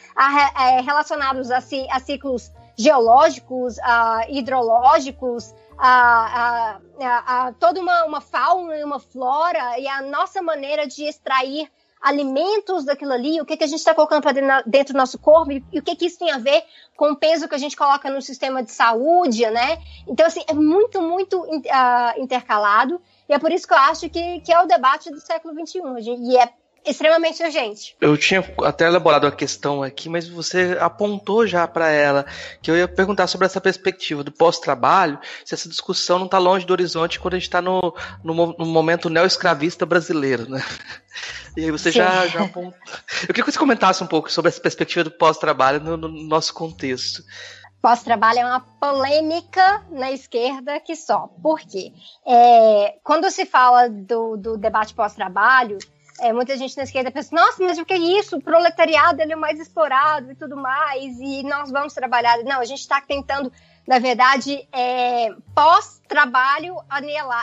é relacionado a, a ciclos geológicos, a hidrológicos, a, a, a, toda uma, uma fauna e uma flora e a nossa maneira de extrair alimentos daquilo ali, o que, que a gente está colocando para dentro do nosso corpo e, o que, que isso tem a ver com o peso que a gente coloca no sistema de saúde, né? Então, assim, é muito, muito uh, intercalado e é por isso que eu acho que, que é o debate do século XXI. E é extremamente urgente. Eu tinha até elaborado a questão aqui, mas você apontou já para ela que eu ia perguntar sobre essa perspectiva do pós-trabalho, se essa discussão não está longe do horizonte quando a gente está no, no, no, momento neo-escravista brasileiro, né? E aí você já, já apontou. Eu queria que você comentasse um pouco sobre essa perspectiva do pós-trabalho no, no nosso contexto. Pós-trabalho é uma polêmica na esquerda que só. Por quê? É, quando se fala do, do debate pós-trabalho, é, muita gente na esquerda pensa, nossa, mas o que é isso? O proletariado ele é mais explorado e tudo mais, e nós vamos trabalhar. Não, a gente está tentando, na verdade, é, pós-trabalho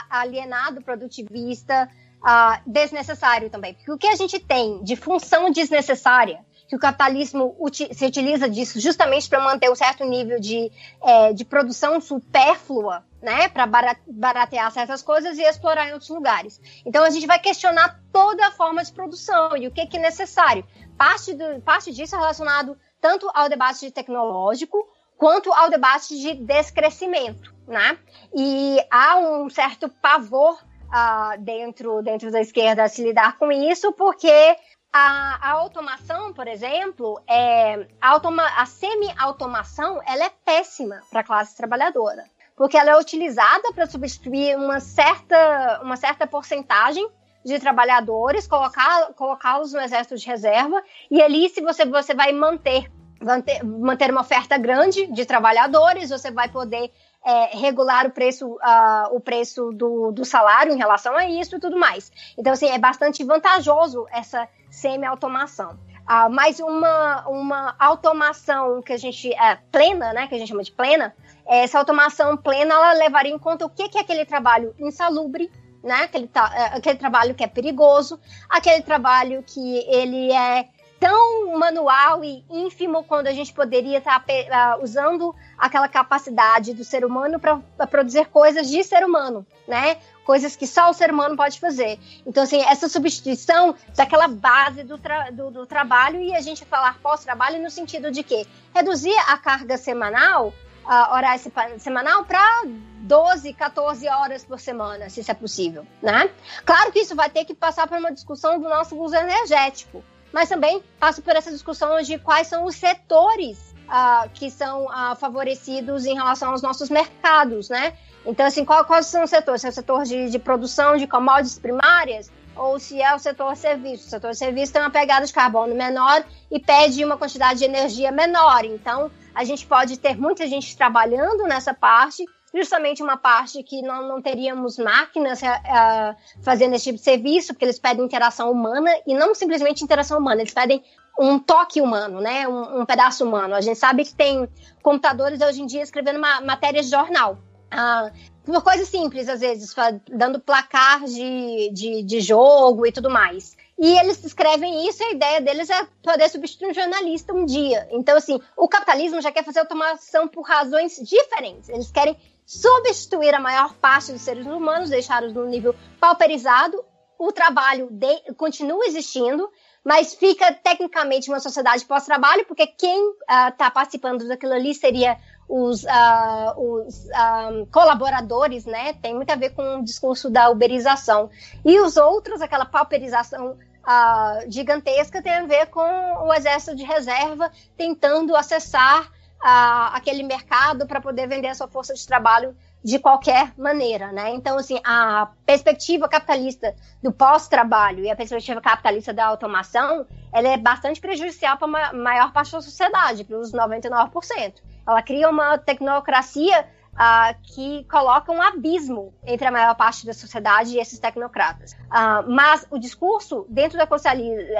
alienado, produtivista, uh, desnecessário também. Porque o que a gente tem de função desnecessária, que o capitalismo se utiliza disso justamente para manter um certo nível de, é, de produção supérflua, né, para baratear certas coisas e explorar em outros lugares. Então a gente vai questionar toda a forma de produção e o que, que é necessário. Parte, do, parte disso é relacionado tanto ao debate tecnológico quanto ao debate de descrescimento, né? E há um certo pavor uh, dentro, dentro da esquerda se lidar com isso, porque a, a automação, por exemplo, é, a, automa, a semi-automação, ela é péssima para a classe trabalhadora porque ela é utilizada para substituir uma certa, uma certa porcentagem de trabalhadores, colocá-los no exército de reserva, e ali, se você, você vai manter, manter, manter uma oferta grande de trabalhadores, você vai poder é, regular o preço, uh, o preço do, do salário em relação a isso e tudo mais. Então, assim, é bastante vantajoso essa semi-automação. Uh, mas uma, uma automação que a gente é plena, né, que a gente chama de plena, essa automação plena ela levaria em conta o que, que é aquele trabalho insalubre, né? Aquele, é, aquele trabalho que é perigoso, aquele trabalho que ele é tão manual e ínfimo quando a gente poderia estar tá, uh, usando aquela capacidade do ser humano para produzir coisas de ser humano, né? Coisas que só o ser humano pode fazer. Então, assim, essa substituição daquela base do, tra do, do trabalho e a gente falar pós-trabalho no sentido de que reduzir a carga semanal uh, horário semanal para 12, 14 horas por semana, se isso é possível, né? Claro que isso vai ter que passar por uma discussão do nosso uso energético, mas também passa por essa discussão de quais são os setores uh, que são uh, favorecidos em relação aos nossos mercados, né? Então, assim, qual, quais são os setores? Se é o setor de, de produção de commodities primárias, ou se é o setor serviço. O setor serviço tem uma pegada de carbono menor e pede uma quantidade de energia menor. Então, a gente pode ter muita gente trabalhando nessa parte, justamente uma parte que não, não teríamos máquinas uh, fazendo esse tipo de serviço, porque eles pedem interação humana e não simplesmente interação humana, eles pedem um toque humano, né? Um, um pedaço humano. A gente sabe que tem computadores hoje em dia escrevendo uma, matérias de jornal. Uh, por coisas simples, às vezes, dando placar de, de, de jogo e tudo mais. E eles escrevem isso e a ideia deles é poder substituir um jornalista um dia. Então, assim, o capitalismo já quer fazer automação por razões diferentes. Eles querem substituir a maior parte dos seres humanos, deixá-los no nível pauperizado. O trabalho de, continua existindo, mas fica tecnicamente uma sociedade pós-trabalho, porque quem está uh, participando daquilo ali seria os, uh, os um, colaboradores, né? Tem muito a ver com o discurso da uberização. E os outros, aquela pauperização uh, gigantesca, tem a ver com o exército de reserva tentando acessar aquele mercado para poder vender a sua força de trabalho de qualquer maneira, né? Então, assim, a perspectiva capitalista do pós-trabalho e a perspectiva capitalista da automação, ela é bastante prejudicial para a maior parte da sociedade, para os 99%. Ela cria uma tecnocracia uh, que coloca um abismo entre a maior parte da sociedade e esses tecnocratas. Uh, mas o discurso dentro do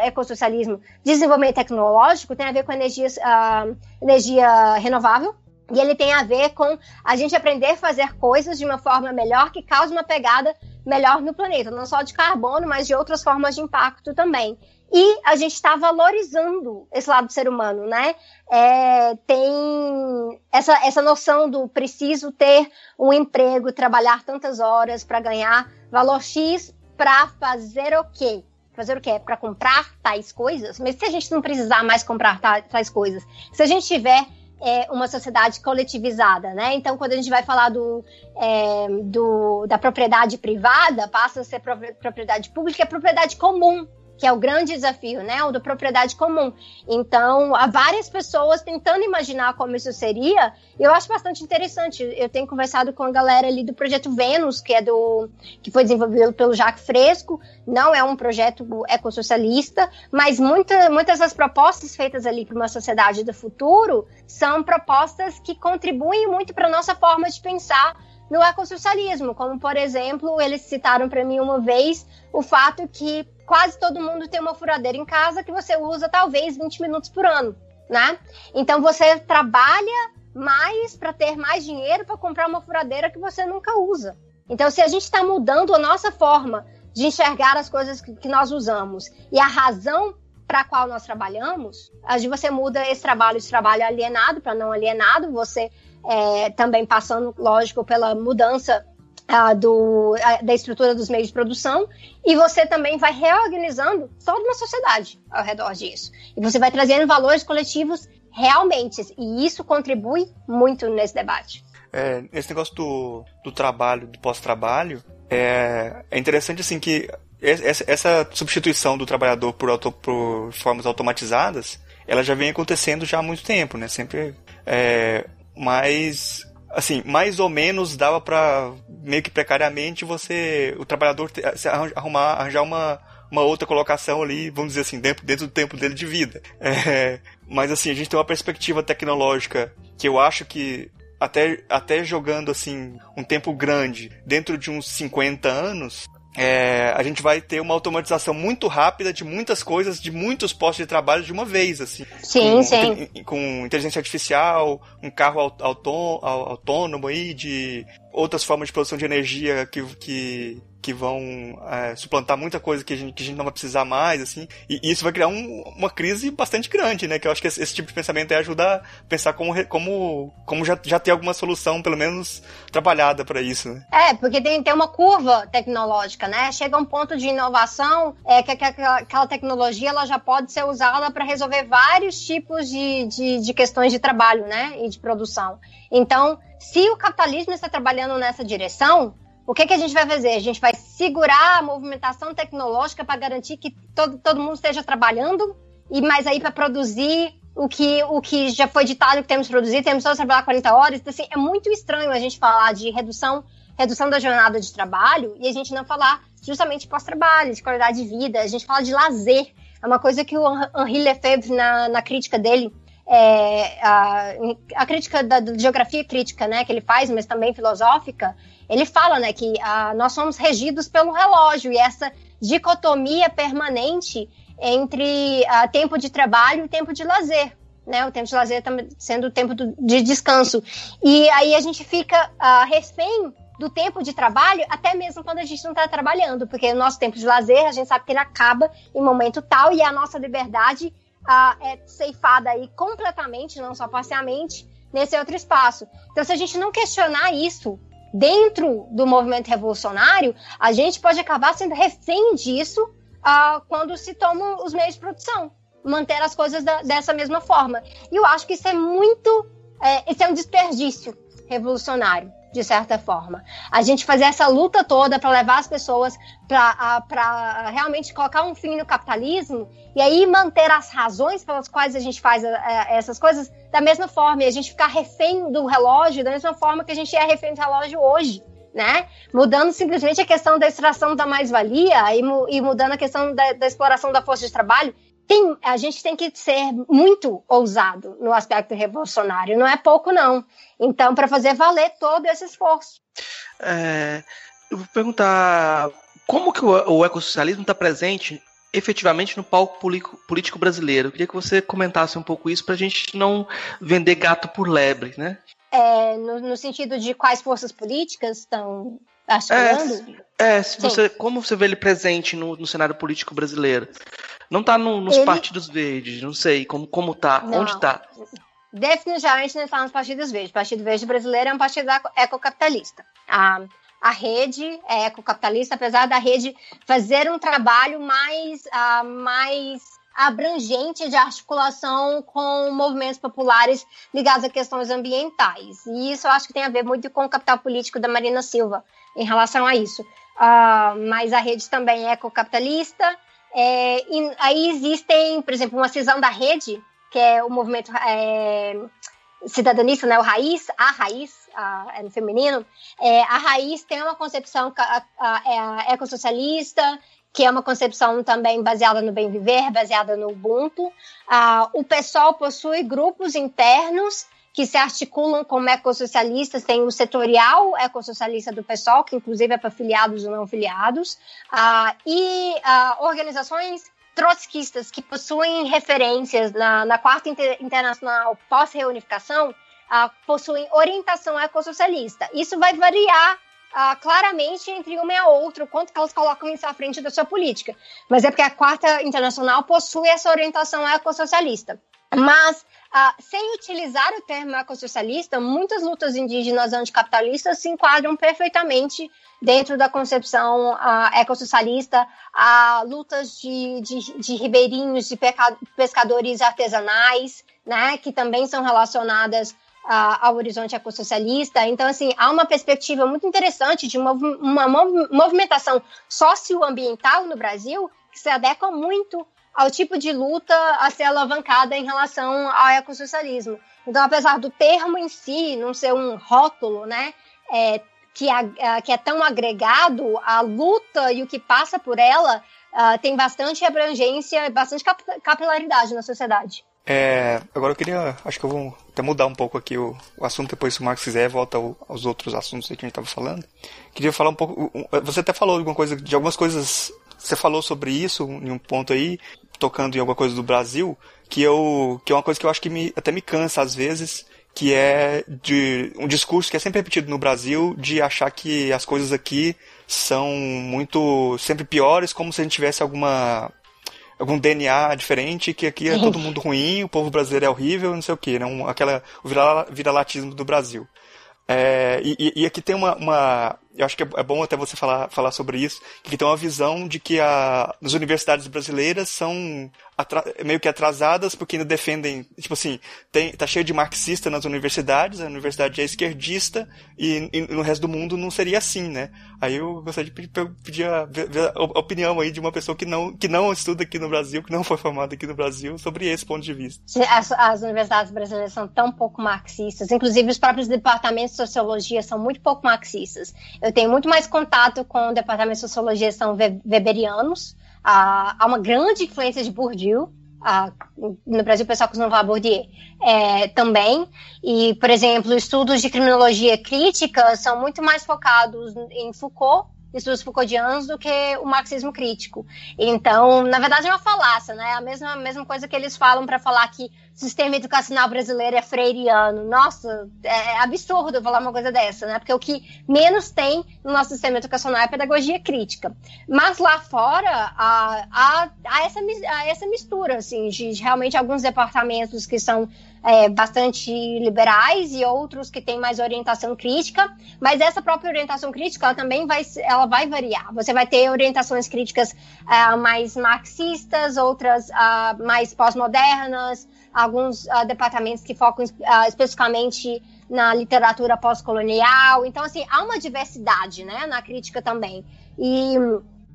ecossocialismo, desenvolvimento tecnológico, tem a ver com energia, uh, energia renovável, e ele tem a ver com a gente aprender a fazer coisas de uma forma melhor que cause uma pegada melhor no planeta, não só de carbono, mas de outras formas de impacto também. E a gente está valorizando esse lado do ser humano, né? É, tem essa, essa noção do preciso ter um emprego, trabalhar tantas horas para ganhar valor X para fazer o quê? Fazer o quê? Para comprar tais coisas? Mas se a gente não precisar mais comprar tais coisas, se a gente tiver é, uma sociedade coletivizada, né? Então, quando a gente vai falar do, é, do, da propriedade privada, passa a ser propriedade pública, é propriedade comum, que é o grande desafio, né? O da propriedade comum. Então, há várias pessoas tentando imaginar como isso seria. E eu acho bastante interessante. Eu tenho conversado com a galera ali do projeto Vênus, que é do que foi desenvolvido pelo Jacques Fresco. Não é um projeto ecossocialista, mas muita, muitas das propostas feitas ali para uma sociedade do futuro são propostas que contribuem muito para a nossa forma de pensar no ecossocialismo, como por exemplo, eles citaram para mim uma vez o fato que quase todo mundo tem uma furadeira em casa que você usa talvez 20 minutos por ano, né? Então você trabalha mais para ter mais dinheiro para comprar uma furadeira que você nunca usa. Então, se a gente está mudando a nossa forma de enxergar as coisas que nós usamos e a razão para a qual nós trabalhamos, aí você muda esse trabalho, esse trabalho alienado para não alienado, você é, também passando, lógico, pela mudança do, da estrutura dos meios de produção, e você também vai reorganizando toda uma sociedade ao redor disso. E você vai trazendo valores coletivos realmente, e isso contribui muito nesse debate. É, esse negócio do, do trabalho, do pós-trabalho, é, é interessante assim que essa, essa substituição do trabalhador por, auto, por formas automatizadas, ela já vem acontecendo já há muito tempo, né? Sempre é, mas assim, mais ou menos dava para meio que precariamente você, o trabalhador arrumar, arranjar uma, uma outra colocação ali, vamos dizer assim, dentro, dentro do tempo dele de vida. É, mas assim, a gente tem uma perspectiva tecnológica que eu acho que até, até jogando assim um tempo grande, dentro de uns 50 anos, é, a gente vai ter uma automatização muito rápida de muitas coisas, de muitos postos de trabalho de uma vez, assim. Sim, com, sim. Com inteligência artificial, um carro autônomo aí, de outras formas de produção de energia que, que que vão é, suplantar muita coisa que a, gente, que a gente não vai precisar mais, assim. E, isso vai criar um, uma crise bastante grande, né? Que eu acho que esse, esse, tipo de pensamento é ajudar a pensar como, como, como já, já ter alguma solução, pelo menos, trabalhada para isso, né? É, porque tem, tem uma curva tecnológica, né? Chega um ponto de inovação é, que, que aquela, aquela tecnologia ela já pode ser usada para resolver vários tipos de, de, de questões de trabalho, né? E de produção. Então, se o capitalismo está trabalhando nessa direção, o que, que a gente vai fazer? A gente vai segurar a movimentação tecnológica para garantir que todo, todo mundo esteja trabalhando, e mais aí para produzir o que, o que já foi ditado que temos que produzir, temos só trabalhar 40 horas. Então, assim, é muito estranho a gente falar de redução, redução da jornada de trabalho e a gente não falar justamente pós-trabalho, de qualidade de vida, a gente fala de lazer. É uma coisa que o Henri Lefebvre, na, na crítica dele, é, a, a, crítica da, da, geografia crítica, né, que ele faz, mas também filosófica, ele fala, né, que a, nós somos regidos pelo relógio e essa dicotomia permanente entre a, tempo de trabalho e tempo de lazer, né, o tempo de lazer sendo o tempo do, de descanso. E aí a gente fica refém do tempo de trabalho, até mesmo quando a gente não está trabalhando, porque o nosso tempo de lazer, a gente sabe que ele acaba em momento tal e a nossa liberdade é ceifada aí completamente, não só parcialmente, nesse outro espaço. Então, se a gente não questionar isso dentro do movimento revolucionário, a gente pode acabar sendo refém disso uh, quando se tomam os meios de produção. Manter as coisas da, dessa mesma forma. E eu acho que isso é muito. É, isso é um desperdício revolucionário de certa forma. A gente fazer essa luta toda para levar as pessoas para realmente colocar um fim no capitalismo e aí manter as razões pelas quais a gente faz a, é, a, essas coisas da mesma forma, e a gente ficar refém do relógio da mesma forma que a gente é refém do relógio hoje. Né? Mudando simplesmente a questão da extração da mais-valia e, e, mudando a questão da, da exploração da força de trabalho, tem, a gente tem que ser muito ousado no aspecto revolucionário, não é pouco não. Então, para fazer valer todo esse esforço. É, eu vou perguntar como que o, o ecossocialismo está presente efetivamente no palco político brasileiro. Eu queria que você comentasse um pouco isso para a gente não vender gato por lebre, né? É, no, no, sentido de quais forças políticas estão articulando? É, é se você, como você vê ele presente no, no cenário político brasileiro? Não tá no, nos ele... partidos verdes, não sei como, como tá, não. onde tá. Definitivamente não está nos partidos verdes. O Partido Verde Brasileiro é um partido ecocapitalista. A, a rede é ecocapitalista, apesar da rede fazer um trabalho mais, uh, mais abrangente de articulação com movimentos populares ligados a questões ambientais. E isso eu acho que tem a ver muito com o capital político da Marina Silva em relação a isso. Uh, mas a rede também é ecocapitalista, É, aí existem, por exemplo, uma cisão da rede, que é o movimento é, cidadanista, né, o Raiz, a Raiz, a, é no feminino, é, a Raiz tem uma concepção a, a, é a ecossocialista, que é uma concepção também baseada no bem viver, baseada no Ubuntu. Ah, o PSOL possui grupos internos que se articulam como ecossocialistas, tem o setorial ecossocialista do PSOL, que inclusive é para filiados ou não filiados, ah, e ah, organizações trotskistas que possuem referências na, na Quarta Inter Internacional pós-reunificação, ah, possuem orientação ecossocialista. Isso vai variar claramente entre uma e a outra, o quanto que elas colocam isso à frente da sua política. Mas é porque a Quarta Internacional possui essa orientação ecossocialista. Mas, ah, sem utilizar o termo ecossocialista, muitas lutas indígenas anticapitalistas se enquadram perfeitamente dentro da concepção uh, ecossocialista, a lutas de, de, de ribeirinhos, de pescadores artesanais, né, que também são relacionadas uh, ao horizonte ecossocialista. Então, assim, há uma perspectiva muito interessante de uma, uma movimentação socioambiental no Brasil que se adequa muito ao tipo de luta a ser alavancada em relação ao ecossocialismo. Então, apesar do termo em si não ser um rótulo, né, é, que, a, que é tão agregado, a luta e o que passa por ela uh, tem bastante abrangência, bastante capilaridade na sociedade. É, agora eu queria, acho que eu vou até mudar um pouco aqui o, o assunto, depois se o Marcos quiser, volta ao, aos outros assuntos que a gente estava falando. Queria falar um pouco, você até falou alguma coisa, de algumas coisas, você falou sobre isso em um ponto aí, tocando em alguma coisa do Brasil, que eu, que é uma coisa que eu acho que me, até me cansa às vezes, que é de um discurso que é sempre repetido no Brasil de achar que as coisas aqui são muito sempre piores, como se a gente tivesse alguma algum DNA diferente, que aqui é todo mundo ruim, o povo brasileiro é horrível, não sei o que, né? Um, aquela o viralatismo do Brasil. É, e, e, aqui tem uma, uma, Eu acho que é, bom até você falar, falar sobre isso, que tem uma visão de que a, as universidades brasileiras são meio que atrasadas porque ainda defendem, tipo assim, tem, tá cheio de marxista nas universidades, a universidade é esquerdista e, e no resto do mundo não seria assim, né? Aí eu gostaria de pedir, pedir a, a, opinião aí de uma pessoa que não, que não estuda aqui no Brasil, que não foi formada aqui no Brasil, sobre esse ponto de vista. As, as universidades brasileiras são tão pouco marxistas, inclusive os próprios departamentos de sociologia são muito pouco marxistas. Tenho muito mais contato com o departamento de sociologia, são weberianos, há uma grande influência de Bourdieu, no Brasil o pessoal costuma falar Bourdieu é, também, e, por exemplo, estudos de criminologia crítica são muito mais focados em Foucault estudos Foucauldianos do que o marxismo crítico. Então, na verdade, é uma falácia, né? A mesma, a mesma coisa que eles falam para falar que o sistema educacional brasileiro é freiriano. Nossa, é absurdo falar uma coisa dessa, né? Porque o que menos tem no nosso sistema educacional é pedagogia crítica. Mas lá fora, há, há, há essa, há essa mistura, assim, de, de realmente alguns departamentos que são é, bastante liberais e outros que têm mais orientação crítica, mas essa própria orientação crítica ela também vai, ela vai variar. Você vai ter orientações críticas uh, mais marxistas, outras uh, mais pós-modernas, alguns uh, departamentos que focam especificamente na literatura pós-colonial. Então, assim, há uma diversidade né, na crítica também. E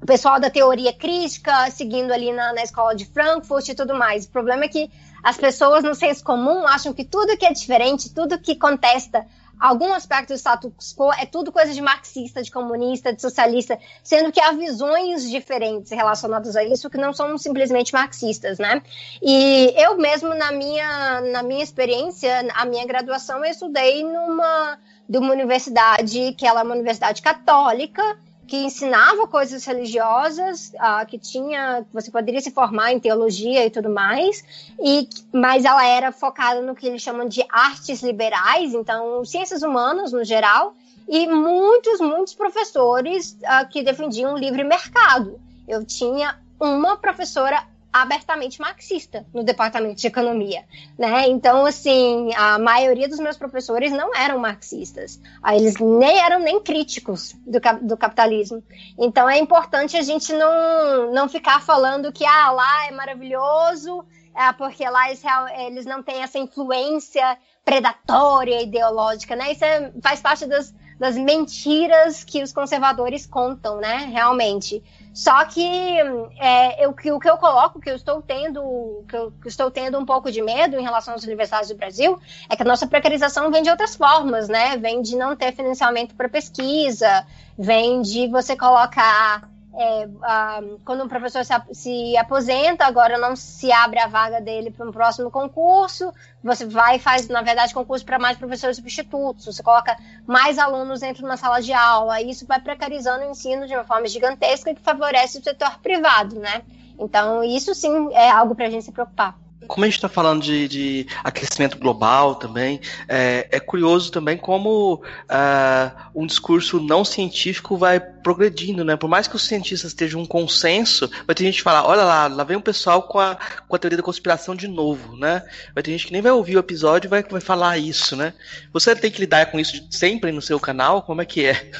o pessoal da teoria crítica, seguindo ali na, na escola de Frankfurt e tudo mais. O problema é que as pessoas no senso comum acham que tudo que é diferente, tudo que contesta algum aspecto do status quo é tudo coisa de marxista, de comunista, de socialista, sendo que há visões diferentes relacionadas a isso que não são simplesmente marxistas, né? E eu mesmo na minha na minha experiência, a minha graduação eu estudei numa de uma universidade que ela é uma universidade católica que ensinava coisas religiosas, uh, que tinha, você poderia se formar em teologia e tudo mais, e mas ela era focada no que eles chamam de artes liberais, então ciências humanas no geral, e muitos, muitos professores uh, que defendiam o livre mercado. Eu tinha uma professora abertamente marxista no departamento de economia, né? Então, assim, a maioria dos meus professores não eram marxistas. Ah, eles nem eram nem críticos do, do capitalismo. Então, é importante a gente não, não ficar falando que, ah, lá é maravilhoso, é porque lá eles, eles não têm essa influência predatória ideológica, né? Isso é, faz parte das, das mentiras que os conservadores contam, né? Realmente. Só que é, eu, o que eu coloco, que eu estou tendo, que eu, que estou tendo um pouco de medo em relação às universidades do Brasil, é que a nossa precarização vem de outras formas, né? Vem de não ter financiamento para pesquisa, vem de você colocar é, quando um professor se, se, aposenta, agora não se abre a vaga dele para um próximo concurso, você vai e faz, na verdade, concurso para mais professores substitutos, você coloca mais alunos dentro de uma sala de aula, e isso vai precarizando o ensino de uma forma gigantesca que favorece o setor privado, né? Então, isso sim é algo para a gente se preocupar como a gente está falando de, de, aquecimento global também, é, é curioso também como uh, um discurso não científico vai progredindo, né? Por mais que os cientistas estejam um consenso, vai ter gente que fala, olha lá, lá vem o pessoal com a, com a teoria da conspiração de novo, né? Vai ter gente que nem vai ouvir o episódio e vai, vai falar isso, né? Você tem que lidar com isso sempre no seu canal? Como é que é?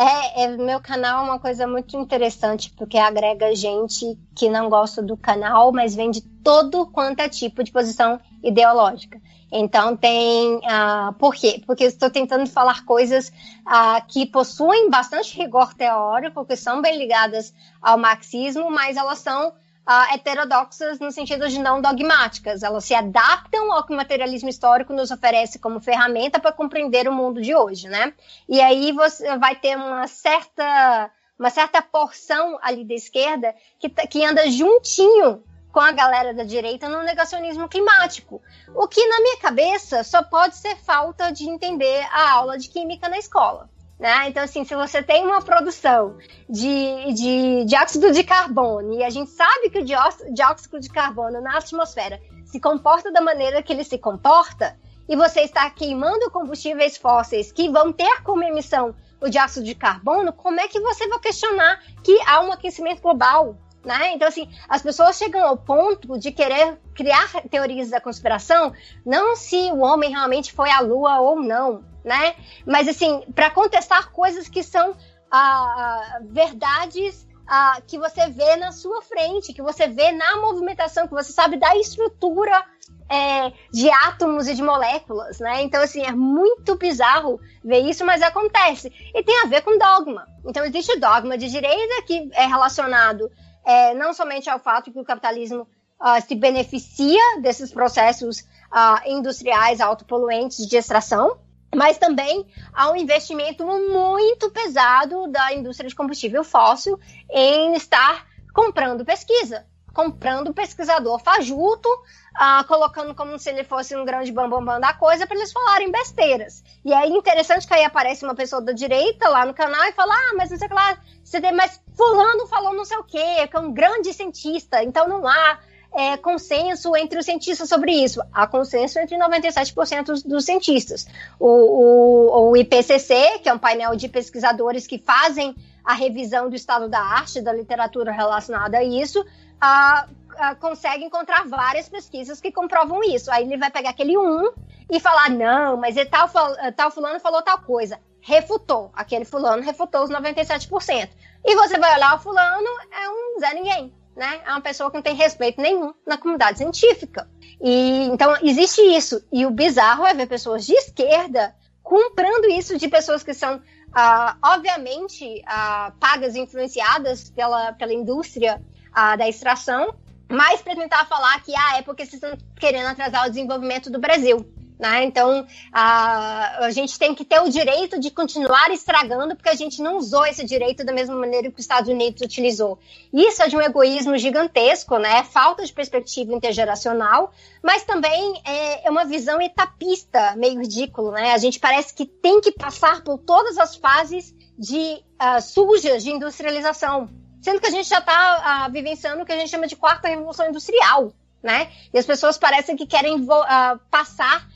É, é, meu canal é uma coisa muito interessante, porque agrega gente que não gosta do canal, mas vem de todo quanto é tipo de posição ideológica. Então tem. Uh, por quê? Porque estou tentando falar coisas uh, que possuem bastante rigor teórico, que são bem ligadas ao marxismo, mas elas são uh, heterodoxas no sentido de não dogmáticas. Elas se adaptam ao que o materialismo histórico nos oferece como ferramenta para compreender o mundo de hoje, né? E aí você vai ter uma certa uma certa porção ali da esquerda que, que anda juntinho com a galera da direita no negacionismo climático. O que, na minha cabeça, só pode ser falta de entender a aula de química na escola. Né? Então, assim, se você tem uma produção de, de dióxido de carbono, e a gente sabe que o dióxido de carbono na atmosfera se comporta da maneira que ele se comporta, e você está queimando combustíveis fósseis que vão ter como emissão o dióxido de carbono, como é que você vai questionar que há um aquecimento global? Né? Então, assim, as pessoas chegam ao ponto de querer criar teorias da conspiração, não se o homem realmente foi à Lua ou não, né? Mas assim, para contestar coisas que são ah, verdades ah, que você vê na sua frente, que você vê na movimentação, que você sabe da estrutura é, de átomos e de moléculas, né? Então, assim, é muito bizarro ver isso, mas acontece. E tem a ver com dogma. Então, existe dogma de direita que é relacionado é, não somente ao fato que o capitalismo uh, se beneficia desses processos uh, industriais autopoluentes de extração, mas também há um investimento muito pesado da indústria de combustível fóssil em estar comprando pesquisa, comprando pesquisador fajuto, uh, colocando como se ele fosse um grande bambambam bam, bam da coisa para eles falarem besteiras. E é interessante que aí aparece uma pessoa da direita lá no canal e fala: ah, mas não sei o que lá, você tem, mas fulano falou não sei o quê, que é um grande cientista, então não há é, consenso entre os cientistas sobre isso. Há consenso entre 97% dos cientistas. O, o, o, IPCC, que é um painel de pesquisadores que fazem a revisão do estado da arte, da literatura relacionada a isso, a, a, consegue encontrar várias pesquisas que comprovam isso. Aí ele vai pegar aquele um e falar: não, mas é tal, tal fulano falou tal coisa. Refutou. Aquele fulano refutou os 97%. E você vai olhar o fulano, é um Zé Ninguém né? É uma pessoa que não tem respeito nenhum na comunidade científica. E então existe isso. E o bizarro é ver pessoas de esquerda comprando isso de pessoas que são ah, obviamente ah, pagas e influenciadas pela, pela indústria ah, da extração, mas para tentar falar que ah, é porque vocês estão querendo atrasar o desenvolvimento do Brasil. Né? Então, a, a gente tem que ter o direito de continuar estragando, porque a gente não usou esse direito da mesma maneira que os Estados Unidos utilizou. Isso é de um egoísmo gigantesco, né? falta de perspectiva intergeracional, mas também é, é uma visão etapista, meio ridículo. Né? A gente parece que tem que passar por todas as fases de uh, sujas de industrialização, sendo que a gente já está uh, vivenciando o que a gente chama de quarta revolução industrial. Né? E as pessoas parecem que querem uh, passar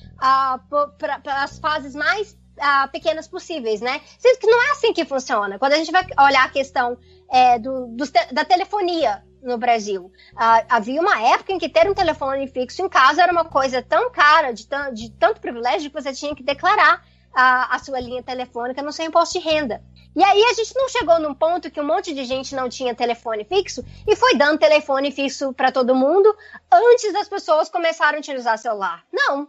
para as fases mais pequenas possíveis, né? Sendo que não é assim que funciona. Quando a gente vai olhar a questão é, do, do, da telefonia no Brasil, havia uma época em que ter um telefone fixo em casa era uma coisa tão cara, de, de tanto privilégio, que você tinha que declarar a, a, sua linha telefônica no seu imposto de renda. E aí a gente não chegou num ponto que um monte de gente não tinha telefone fixo e foi dando telefone fixo para todo mundo antes das pessoas começarem a utilizar celular. Não,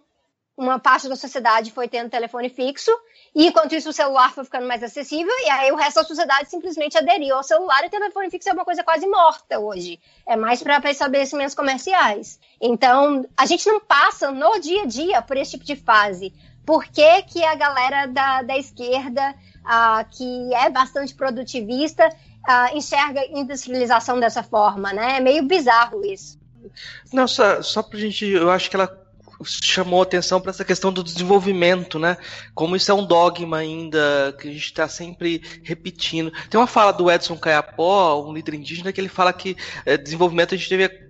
uma parte da sociedade foi tendo telefone fixo, e enquanto isso o celular foi ficando mais acessível, e aí o resto da sociedade simplesmente aderiu ao celular, e telefone fixo é uma coisa quase morta hoje. É mais para estabelecimentos comerciais. Então, a gente não passa no dia a dia por esse tipo de fase. Por que, que a galera da, da esquerda, ah, que é bastante produtivista, ah, enxerga industrialização dessa forma, né? É meio bizarro isso. Não, só, só pra gente. Eu acho que ela chamou atenção para essa questão do desenvolvimento, né? Como isso é um dogma ainda que a gente está sempre repetindo. Tem uma fala do Edson Caiapó, um líder indígena, que ele fala que é, desenvolvimento a gente deve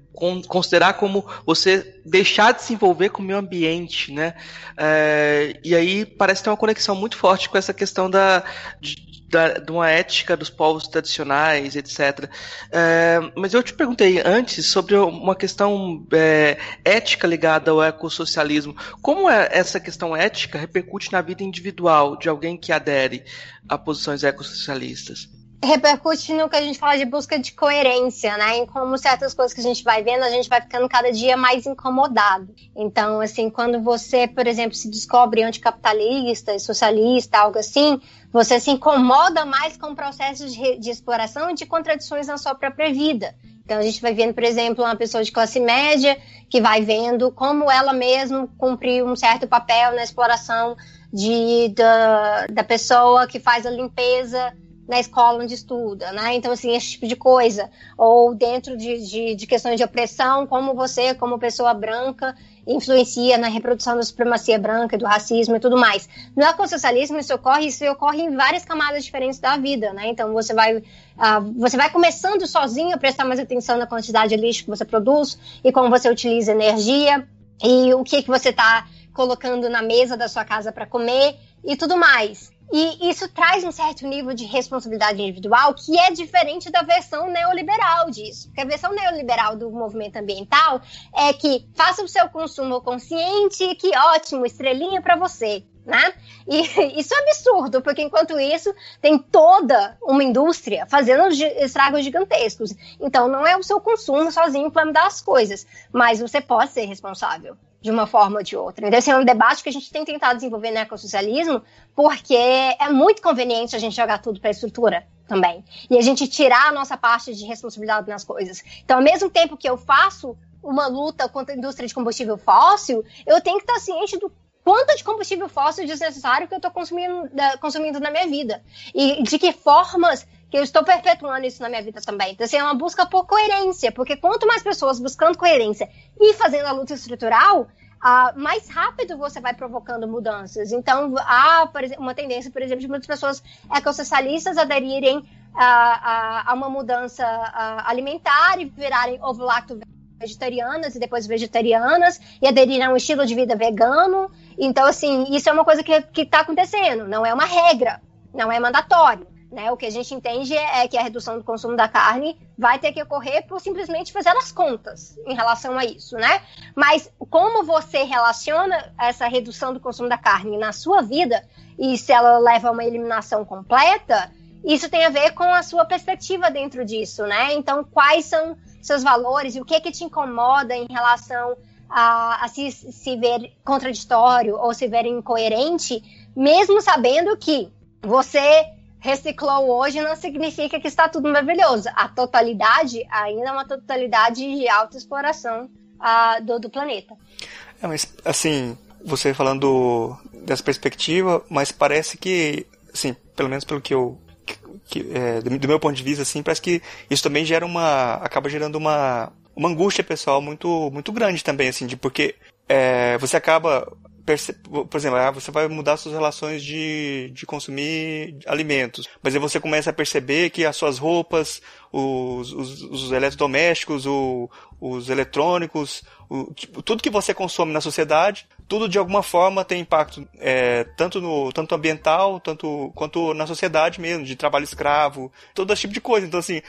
considerar como você deixar de se envolver com o meio ambiente, né? É, e aí parece ter uma conexão muito forte com essa questão da, de, da, de uma ética dos povos tradicionais, etc. É, mas eu te perguntei antes sobre uma questão é, ética ligada ao ecossocialismo. Como é essa questão ética repercute na vida individual de alguém que adere a posições ecossocialistas? Repercute no que a gente fala de busca de coerência, né? Em como certas coisas que a gente vai vendo, a gente vai ficando cada dia mais incomodado. Então, assim, quando você, por exemplo, se descobre anticapitalista, socialista, algo assim, você se incomoda mais com processos de, de exploração e de contradições na sua própria vida. Então, a gente vai vendo, por exemplo, uma pessoa de classe média que vai vendo como ela mesma cumpriu um certo papel na exploração de, da, da pessoa que faz a limpeza na escola onde estuda, né? Então, assim, esse tipo de coisa. Ou dentro de, de, de, questões de opressão, como você, como pessoa branca, influencia na reprodução da supremacia branca, do racismo e tudo mais. No ecossocialismo, isso ocorre, isso ocorre em várias camadas diferentes da vida, né? Então, você vai, uh, você vai começando sozinho a prestar mais atenção na quantidade de lixo que você produz e como você utiliza energia e o que, que você está colocando na mesa da sua casa para comer e tudo mais. E isso traz um certo nível de responsabilidade individual que é diferente da versão neoliberal disso. Porque a versão neoliberal do movimento ambiental é que faça o seu consumo consciente, que ótimo, estrelinha para você. Né? E isso é absurdo, porque enquanto isso tem toda uma indústria fazendo estragos gigantescos. Então não é o seu consumo sozinho que vai mudar as coisas, mas você pode ser responsável de uma forma ou de outra. Então, esse é um debate que a gente tem tentado desenvolver no ecossocialismo, porque é muito conveniente a gente jogar tudo para a estrutura também. E a gente tirar a nossa parte de responsabilidade nas coisas. Então, ao mesmo tempo que eu faço uma luta contra a indústria de combustível fóssil, eu tenho que estar ciente do quanto de combustível fóssil desnecessário que eu estou consumindo, consumindo na minha vida. E de que formas que eu estou perpetuando isso na minha vida também. Então, assim, é uma busca por coerência, porque quanto mais pessoas buscando coerência e fazendo a luta estrutural, Uh, mais rápido você vai provocando mudanças. Então, há uma tendência, por exemplo, de muitas pessoas ecossocialistas aderirem a, a, a uma mudança a, alimentar e virarem ovo-lacto vegetarianas e depois vegetarianas e aderirem a um estilo de vida vegano. Então, assim, isso é uma coisa que está acontecendo, não é uma regra, não é mandatório. Né? O que a gente entende é que a redução do consumo da carne vai ter que ocorrer por simplesmente fazer as contas em relação a isso, né? Mas como você relaciona essa redução do consumo da carne na sua vida e se ela leva a uma eliminação completa, isso tem a ver com a sua perspectiva dentro disso, né? Então, quais são seus valores e o que que te incomoda em relação a, a se, se ver contraditório ou se ver incoerente, mesmo sabendo que você reciclou hoje não significa que está tudo maravilhoso. A totalidade ainda é uma totalidade de alta exploração uh, do, do planeta. É, mas assim, você falando dessa perspectiva, mas parece que, assim, pelo menos pelo que eu que, é, do, do, meu ponto de vista, assim, parece que isso também gera uma, acaba gerando uma, uma angústia pessoal muito, muito grande também, assim, de porque é, você acaba por exemplo, ah, você vai mudar suas relações de, de consumir alimentos, mas aí você começa a perceber que as suas roupas, os, os, os eletrodomésticos, o, os eletrônicos, tipo, tudo que você consome na sociedade, tudo de alguma forma tem impacto é, tanto no tanto ambiental, tanto quanto na sociedade mesmo, de trabalho escravo, todo esse tipo de coisa. Então assim,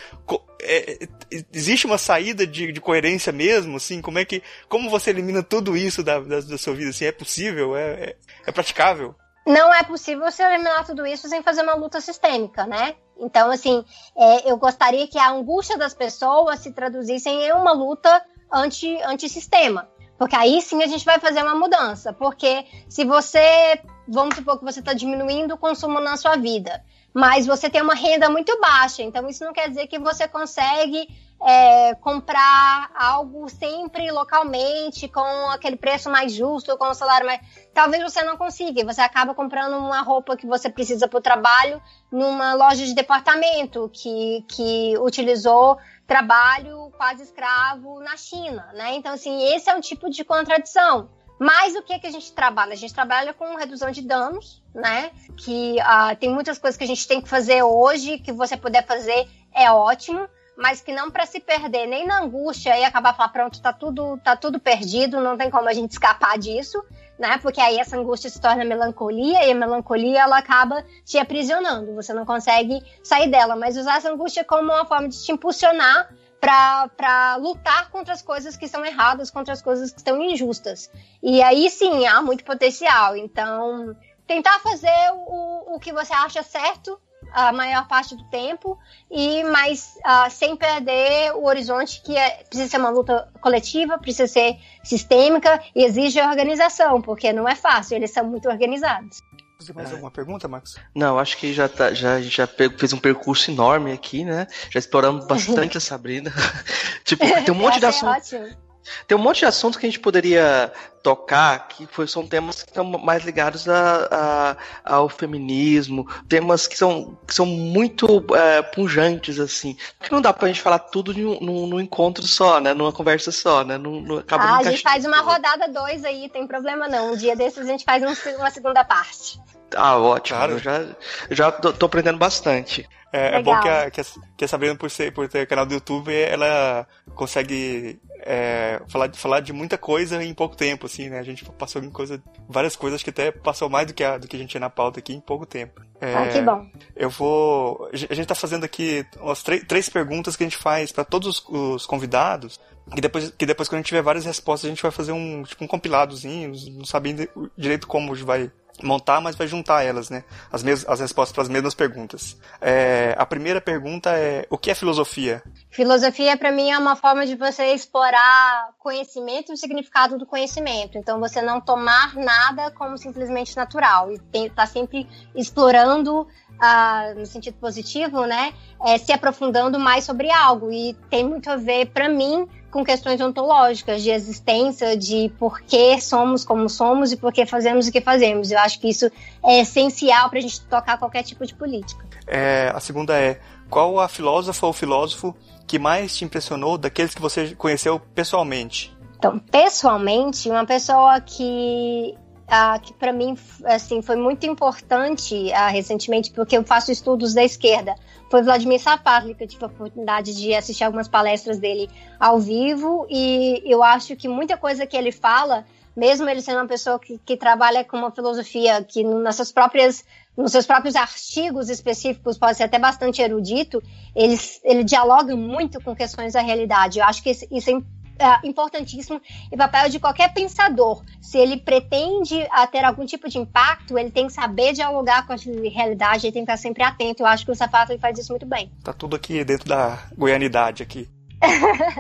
é, existe uma saída de, de, coerência mesmo, assim, como é que como você elimina tudo isso da, da, da sua vida? Assim, é possível? É, é, é praticável? Não é possível você eliminar tudo isso sem fazer uma luta sistêmica, né? Então, assim, é, eu gostaria que a angústia das pessoas se traduzissem em uma luta anti, anti-sistema. Porque aí sim a gente vai fazer uma mudança. Porque se você, vamos supor que você está diminuindo o consumo na sua vida, mas você tem uma renda muito baixa, então isso não quer dizer que você consegue é, comprar algo sempre localmente, com aquele preço mais justo, com o salário mais. Talvez você não consiga, você acaba comprando uma roupa que você precisa para o trabalho numa loja de departamento que, que utilizou trabalho quase escravo na China, né? Então, assim, esse é um tipo de contradição. Mas o que, que a gente trabalha? A gente trabalha com redução de danos, né? Que uh, tem muitas coisas que a gente tem que fazer hoje, que você puder fazer é ótimo, mas que não para se perder nem na angústia e acabar falar, pronto, tá tudo, tá tudo perdido, não tem como a gente escapar disso, né? Porque aí essa angústia se torna melancolia e a melancolia ela acaba te aprisionando, você não consegue sair dela, mas usar essa angústia como uma forma de te impulsionar para lutar contra as coisas que são erradas, contra as coisas que estão injustas. E aí sim há muito potencial. Então, tentar fazer o, o que você acha certo a maior parte do tempo, e mas uh, sem perder o horizonte que é, precisa ser uma luta coletiva, precisa ser sistêmica e exige organização, porque não é fácil, eles são muito organizados. Você mais é. alguma pergunta, Max? Não, acho que já, tá, já, já fez um percurso enorme aqui, né? Já exploramos bastante a Sabrina. tipo, tem um monte de assunto. É tem um monte de assuntos que a gente poderia tocar que foi, são temas que estão mais ligados a, a, ao feminismo, temas que são, que são muito é, punjantes, assim. Porque não dá pra gente falar tudo num, num, encontro só, né? Numa conversa só, né? Num, num, acaba ah, a gente faz uma rodada dois aí, tem problema não. Um dia desses a gente faz um, uma segunda parte. Ah, ótimo. Claro. Eu já, já tô, tô aprendendo bastante. É, é, bom que a, que a, que a Sabrina, por, ser, por ter canal do YouTube, ela consegue é, falar, falar de muita coisa em pouco tempo, assim, né? A gente passou em coisa, várias coisas que até passou mais do que a, do que a gente tinha na pauta aqui em pouco tempo. É, ah, que bom. Eu vou. A gente tá fazendo aqui umas três perguntas que a gente faz para todos os, os convidados. Que depois, que depois, quando a gente tiver várias respostas, a gente vai fazer um, tipo, um compiladozinho, não sabendo direito como vai montar, mas vai juntar elas, né? As, mesmas, as respostas para as mesmas perguntas. É, a primeira pergunta é: o que é filosofia? Filosofia, para mim, é uma forma de você explorar conhecimento e o significado do conhecimento. Então, você não tomar nada como simplesmente natural e estar tá sempre explorando Uh, no sentido positivo, né, é, se aprofundando mais sobre algo. E tem muito a ver, para mim, com questões ontológicas, de existência, de por que somos como somos e por que fazemos o que fazemos. Eu acho que isso é essencial para a gente tocar qualquer tipo de política. É, a segunda é: qual a filósofa ou filósofo que mais te impressionou daqueles que você conheceu pessoalmente? Então, pessoalmente, uma pessoa que ah, que para mim assim foi muito importante ah, recentemente porque eu faço estudos da esquerda. Foi Vladimir Safatli que eu tive a oportunidade de assistir algumas palestras dele ao vivo e eu acho que muita coisa que ele fala mesmo ele sendo uma pessoa que, que trabalha com uma filosofia que nas suas próprias nos seus próprios artigos específicos pode ser até bastante erudito ele, ele dialoga muito com questões da realidade. Eu acho que isso é é, importantíssimo e papel de qualquer pensador. Se ele pretende a, ter algum tipo de impacto, ele tem que saber dialogar com a realidade, ele tem que estar sempre atento. Eu acho que o Safato faz isso muito bem. Tá tudo aqui dentro da goianidade aqui.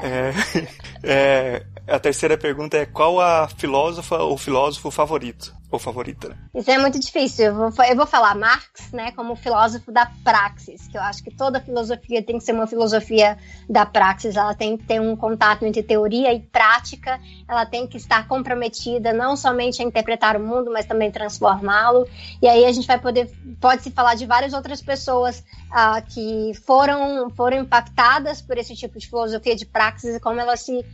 é, é, a terceira pergunta é qual a filósofa ou filósofo favorito? ou favorita? Né? Isso é muito difícil. Eu vou, eu vou falar Marx, né, como filósofo da praxis, que eu acho que toda filosofia tem que ser uma filosofia da praxis. Ela tem que ter um contato entre teoria e prática. Ela tem que estar comprometida não somente a interpretar o mundo, mas também transformá-lo. E aí a gente vai poder pode se falar de várias outras pessoas uh, que foram foram impactadas por esse tipo de filosofia de praxis e como elas se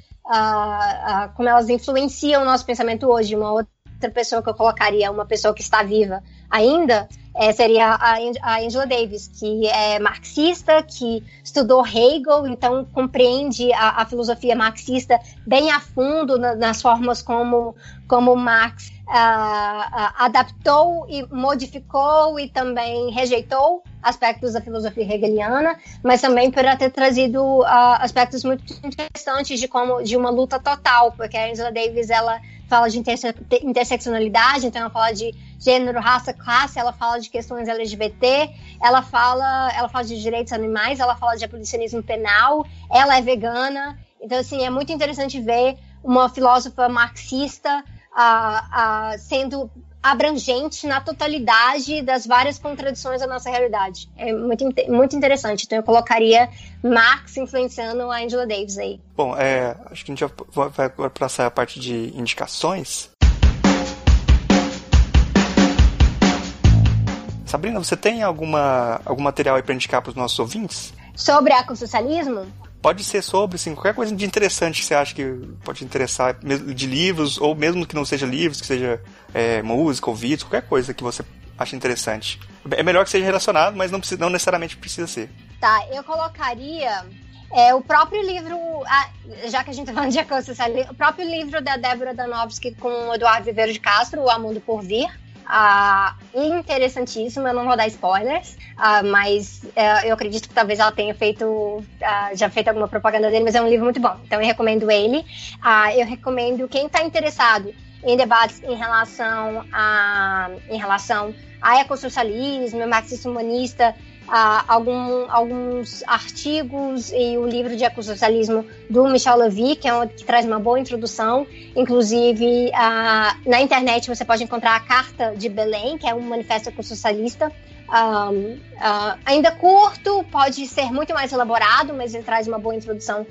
como elas influenciam o nosso pensamento hoje. Uma outra pessoa que eu colocaria, uma pessoa que está viva ainda, é, seria a, Angela Davis, que é marxista, que estudou Hegel, então compreende a, a filosofia marxista bem a fundo na, nas formas como, como Marx uh, uh, adaptou e modificou e também rejeitou aspectos da filosofia hegeliana, mas também por ter trazido uh, aspectos muito interessantes de como de uma luta total, porque a Angela Davis ela fala de interse interseccionalidade, então ela fala de gênero, raça, classe, ela fala de questões LGBT, ela fala, ela fala de direitos animais, ela fala de abolicionismo penal, ela é vegana. Então, assim, é muito interessante ver uma filósofa marxista uh, uh, sendo abrangente na totalidade das várias contradições da nossa realidade. É muito, muito interessante. Então eu colocaria Marx influenciando a Angela Davis aí. Bom, é, acho que a gente vai, vai passar a parte de indicações. Sabrina, você tem alguma, algum material aí para indicar para os nossos ouvintes? Sobre ecossocialismo? Pode ser sobre, assim, qualquer coisa de interessante que você acha que pode interessar, de livros, ou mesmo que não seja livros, que seja é, música ou vídeo, qualquer coisa que você acha interessante. É melhor que seja relacionado, mas não, precisa, não necessariamente precisa ser. Tá, eu colocaria é, o próprio livro, já que a gente tá falando de ecossocialismo, o próprio livro da Débora Danowski com o Eduardo Viveiro de Castro, O Amundo por Vir, Uh, interessantíssimo, eu não vou dar spoilers, uh, mas uh, eu acredito que talvez ela tenha feito, ah, já feito alguma propaganda dele, mas é um livro muito bom, então eu recomendo ele. eu recomendo quem está interessado em debates em relação a, em relação a ecossocialismo, marxismo humanista, uh, algum, alguns artigos e o livro de ecossocialismo do Michel Levy, que, é um, que traz uma boa introdução. Inclusive, uh, na internet você pode encontrar a Carta de Belém, que é um manifesto ecossocialista. Um, uh, ainda curto, pode ser muito mais elaborado, mas ele traz uma boa introdução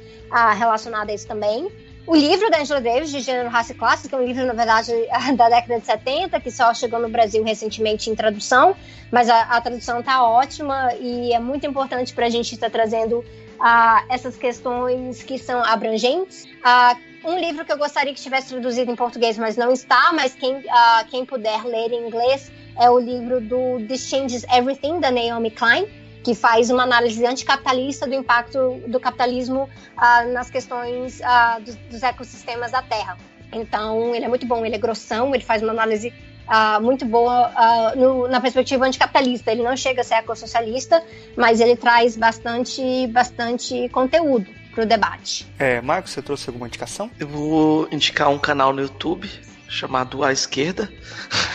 relacionada a isso também. O livro da Angela Davis, de Gênero, Raça e Classe, que é um livro, na verdade, da década de 70, que só chegou no Brasil recentemente em tradução, mas a, a tradução está ótima e é muito importante para a gente estar tá trazendo uh, essas questões que são abrangentes. Uh, um livro que eu gostaria que estivesse traduzido em português, mas não está, mas quem, uh, quem puder ler em inglês é o livro do This Changes Everything, da Naomi Klein que faz uma análise anticapitalista do impacto do capitalismo uh, nas questões uh, dos, dos, ecossistemas da Terra. Então, ele é muito bom, ele é grossão, ele faz uma análise uh, muito boa no, na perspectiva anticapitalista. Ele não chega a ser ecossocialista, mas ele traz bastante, bastante conteúdo para o debate. É, Marcos, você trouxe alguma indicação? Eu vou indicar um canal no YouTube chamado A Esquerda.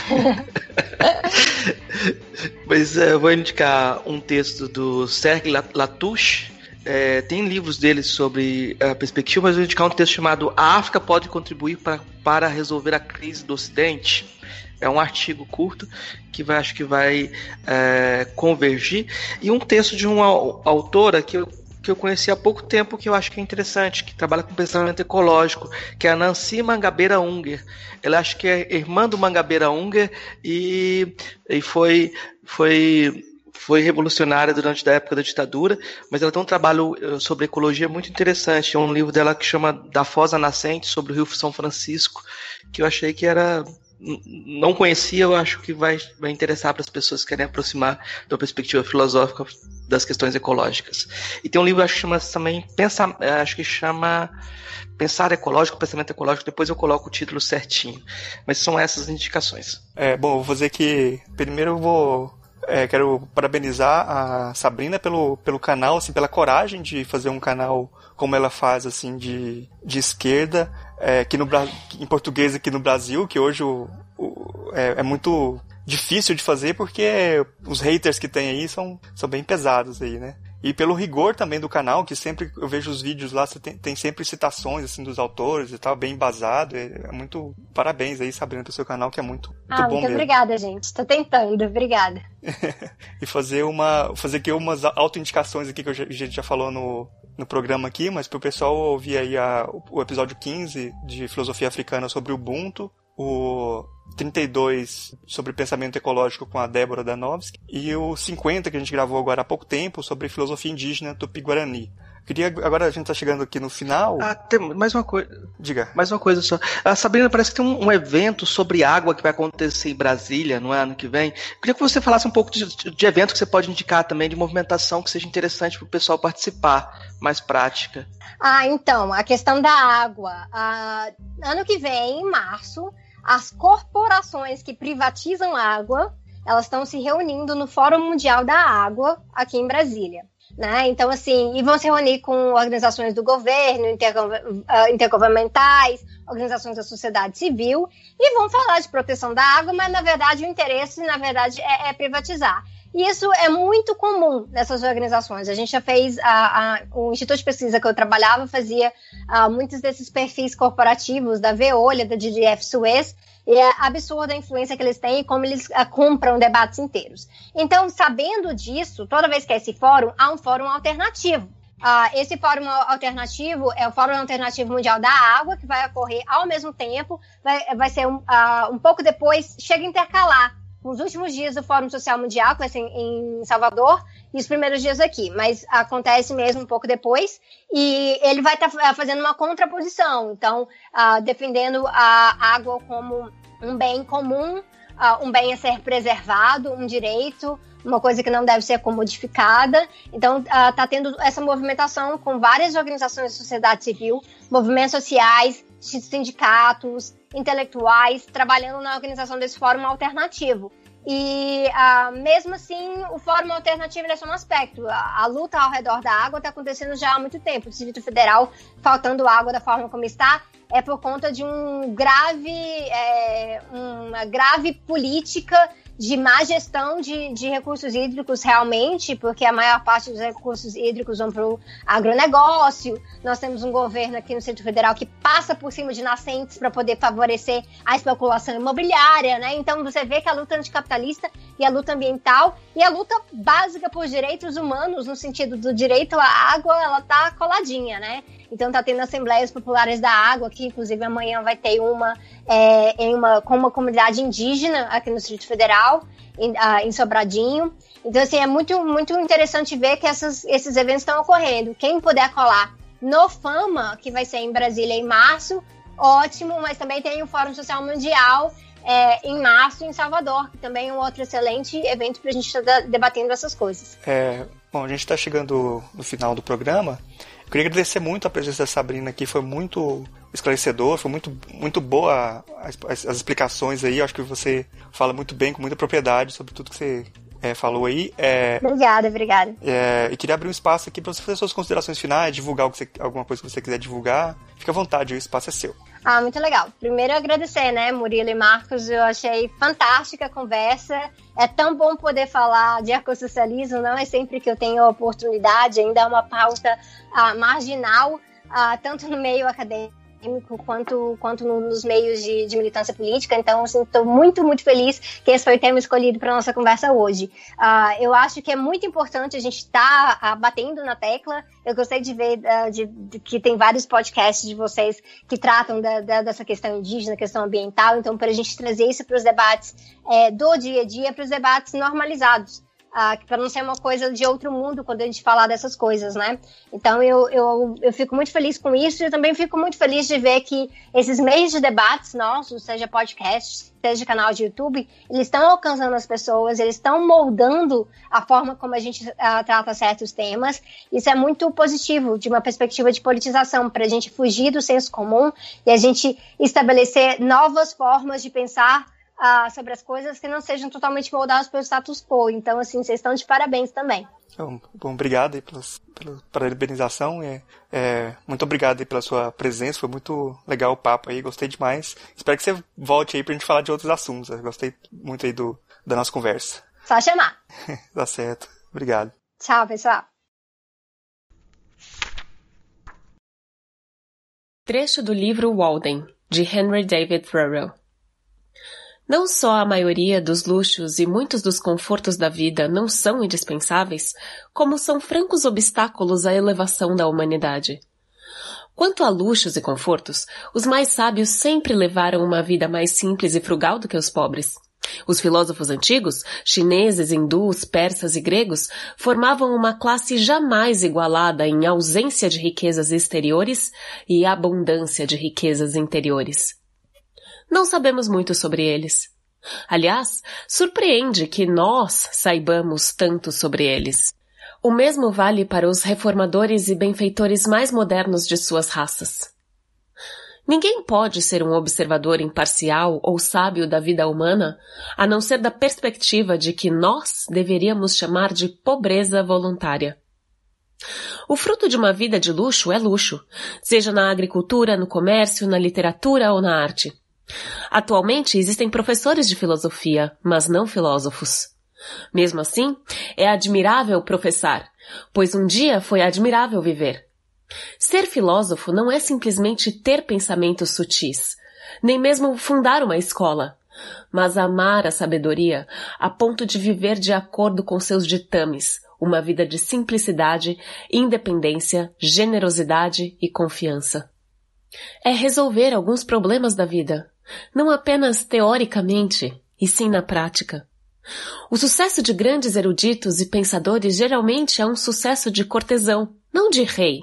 Mas é, eu vou indicar um texto do Serge Latouche. É, tem livros dele sobre a perspectiva, mas eu vou indicar um texto chamado A África pode contribuir pra, para resolver a crise do Ocidente. É um artigo curto que vai, acho que vai é, convergir. E um texto de uma autora que eu que eu conheci há pouco tempo que eu acho que é interessante, que trabalha com pensamento ecológico, que é a Nancy Mangabeira Unger. Ela acho que é irmã do Mangabeira Unger e, e foi, foi, foi revolucionária durante a época da ditadura, mas ela tem um trabalho eh, sobre ecologia muito interessante. É um livro dela que chama Da Fosa Nascente, sobre o Rio São Francisco, que eu achei que era não conhecia, eu acho que vai, vai interessar para as pessoas que querem aproximar da perspectiva filosófica das questões ecológicas. E tem um livro acho que chama também Pensa, é, acho que chama Pensar Ecológico, Pensamento Ecológico, depois eu coloco o título certinho. Mas são essas indicações. É, bom, vou fazer que primeiro eu vou é, quero parabenizar a Sabrina pelo, pelo canal, assim, pela coragem de fazer um canal como ela faz, assim, de, de esquerda, é, aqui no, em português aqui no Brasil, que hoje o, o, é, é, muito difícil de fazer porque os haters que tem aí são, são bem pesados aí, né? E pelo rigor também do canal, que sempre eu vejo os vídeos lá, você tem, tem sempre citações assim dos autores e tal, bem embasado. É, é muito parabéns aí, Sabrina, pelo seu canal, que é muito, muito ah, bom muito mesmo. obrigada, gente. Tô tentando, obrigada. e fazer uma. fazer aqui umas autoindicações aqui que a gente já falou no, no programa aqui, mas para o pessoal ouvir aí a, o episódio 15 de Filosofia Africana sobre o Ubuntu, o 32 sobre pensamento ecológico com a Débora Danowski e o 50 que a gente gravou agora há pouco tempo sobre filosofia indígena tupi-guarani. Queria, agora a gente tá chegando aqui no final. Ah, tem mais uma coisa. Diga. Mais uma coisa só. A Sabrina, parece que tem um, um, evento sobre água que vai acontecer em Brasília no ano que vem. queria que você falasse um pouco de, de evento que você pode indicar também, de movimentação que seja interessante para o pessoal participar, mais prática. Ah, então, a questão da água. Ah, ano que vem, em março, as corporações que privatizam água, elas estão se reunindo no Fórum Mundial da Água aqui em Brasília. Né? Então, assim, e vão se reunir com organizações do governo, ah, intergovernamentais, organizações da sociedade civil, e vão falar de proteção da água, mas na verdade o interesse, na verdade, é, é privatizar. E isso é muito comum nessas organizações. A gente já fez, a, a, o Instituto de Pesquisa que eu trabalhava fazia a, muitos desses perfis corporativos da Veolha, da DDF Suez, e é absurda a influência que eles têm e como eles uh, compram debates inteiros. Então, sabendo disso, toda vez que é esse fórum, há um fórum alternativo. Uh, esse fórum alternativo é o Fórum Alternativo Mundial da Água, que vai ocorrer ao mesmo tempo, vai, vai ser um, um pouco depois, chega a intercalar com os últimos dias do Fórum Social Mundial, que vai ser em Salvador, e os primeiros dias aqui, mas acontece mesmo um pouco depois, e ele vai estar tá fazendo uma contraposição, então, uh, defendendo a água como um bem comum, um bem a ser preservado, um direito, uma coisa que não deve ser comodificada. Então, está uh, tendo essa movimentação com várias organizações da sociedade civil, movimentos sociais, sindicatos, intelectuais, trabalhando na organização desse fórum alternativo. E uh, mesmo assim, o Fórum Alternativo é só um aspecto. A, a, luta ao redor da água está acontecendo já há muito tempo. O Distrito Federal faltando água da forma como está é por conta de um grave, é, uma grave política de má gestão de, de recursos hídricos realmente, porque a maior parte dos recursos hídricos vão para o agronegócio. Nós temos um governo aqui no Centro Federal que passa por cima de nascentes para poder favorecer a especulação imobiliária, né? Então você vê que a luta anticapitalista e a luta ambiental e a luta básica por direitos humanos, no sentido do direito à água, ela tá coladinha, né? Então tá tendo assembleias populares da água, que inclusive amanhã vai ter uma, é, em uma com uma comunidade indígena aqui no Distrito Federal, em, uh, em Sobradinho. Então, assim, é muito, muito interessante ver que essas, esses eventos estão ocorrendo. Quem puder colar no Fama, que vai ser em Brasília em março, ótimo, mas também tem o Fórum Social Mundial é, em março em Salvador, que também é um outro excelente evento para a gente estar tá debatendo essas coisas. É, bom, a gente está chegando no final do programa. Eu queria agradecer muito a presença da Sabrina aqui, foi muito esclarecedor, foi muito, muito boa as, as, as explicações aí. Eu acho que você fala muito bem, com muita propriedade sobre tudo que você é, falou aí. É, obrigada, obrigada. É, e queria abrir um espaço aqui para você fazer suas considerações finais, divulgar você, alguma coisa que você quiser divulgar. Fique à vontade, o espaço é seu. Ah, muito legal. Primeiro agradecer, né, Murilo e Marcos, eu achei fantástica a conversa. É tão bom poder falar de ecossocialismo, não é sempre que eu tenho a oportunidade, ainda é uma pauta ah, marginal, ah, tanto no meio acadêmico acadêmico quanto, quanto nos meios de, de militância política. Então, estou assim, muito, muito feliz que esse foi o tema escolhido para nossa conversa hoje. Uh, eu acho que é muito importante a gente estar tá, uh, batendo na tecla. Eu gostei de ver uh, de, de, que tem vários podcasts de vocês que tratam da, da, dessa questão indígena, questão ambiental. Então, para a gente trazer isso para os debates é, do dia a dia, para os debates normalizados ah, para não ser uma coisa de outro mundo quando a gente falar dessas coisas, né? Então eu, eu, eu fico muito feliz com isso e eu também fico muito feliz de ver que esses meios de debates nossos, seja podcast, seja canal de YouTube, eles estão alcançando as pessoas, eles estão moldando a forma como a gente ah, trata certos temas. Isso é muito positivo de uma perspectiva de politização, para a gente fugir do senso comum e a gente estabelecer novas formas de pensar uh, sobre as coisas que não sejam totalmente moldadas pelo status quo. Então, assim, vocês estão de parabéns também. Bom, bom obrigado aí pelos, pela parabenização. É, é, muito obrigado aí pela sua presença. Foi muito legal o papo aí, gostei demais. Espero que você volte aí pra gente falar de outros assuntos. Eu gostei muito aí do, da nossa conversa. Só chamar. tá certo. Obrigado. Tchau, pessoal. Trecho do livro Walden, de Henry David Thoreau. Não só a maioria dos luxos e muitos dos confortos da vida não são indispensáveis, como são francos obstáculos à elevação da humanidade. Quanto a luxos e confortos, os mais sábios sempre levaram uma vida mais simples e frugal do que os pobres. Os filósofos antigos, chineses, hindus, persas e gregos, formavam uma classe jamais igualada em ausência de riquezas exteriores e abundância de riquezas interiores. Não sabemos muito sobre eles. Aliás, surpreende que nós saibamos tanto sobre eles. O mesmo vale para os reformadores e benfeitores mais modernos de suas raças. Ninguém pode ser um observador imparcial ou sábio da vida humana, a não ser da perspectiva de que nós deveríamos chamar de pobreza voluntária. O fruto de uma vida de luxo é luxo, seja na agricultura, no comércio, na literatura ou na arte. Atualmente existem professores de filosofia, mas não filósofos. Mesmo assim, é admirável professar, pois um dia foi admirável viver. Ser filósofo não é simplesmente ter pensamentos sutis, nem mesmo fundar uma escola, mas amar a sabedoria a ponto de viver de acordo com seus ditames, uma vida de simplicidade, independência, generosidade e confiança. É resolver alguns problemas da vida, não apenas teoricamente, e sim na prática. O sucesso de grandes eruditos e pensadores geralmente é um sucesso de cortesão, não de rei,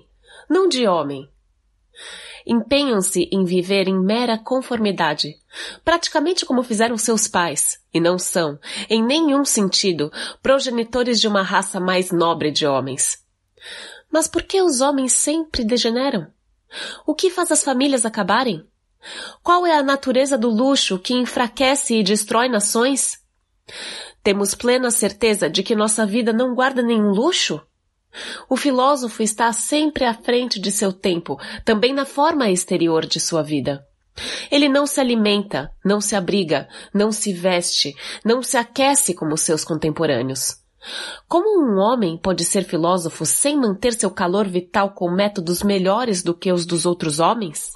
não de homem. Empenham-se em viver em mera conformidade, praticamente como fizeram seus pais, e não são, em nenhum sentido, progenitores de uma raça mais nobre de homens. Mas por que os homens sempre degeneram? O que faz as famílias acabarem? Qual é a natureza do luxo que enfraquece e destrói nações? Temos plena certeza de que nossa vida não guarda nenhum luxo? O filósofo está sempre à frente de seu tempo, também na forma exterior de sua vida. Ele não se alimenta, não se abriga, não se veste, não se aquece como seus contemporâneos. Como um homem pode ser filósofo sem manter seu calor vital com métodos melhores do que os dos outros homens?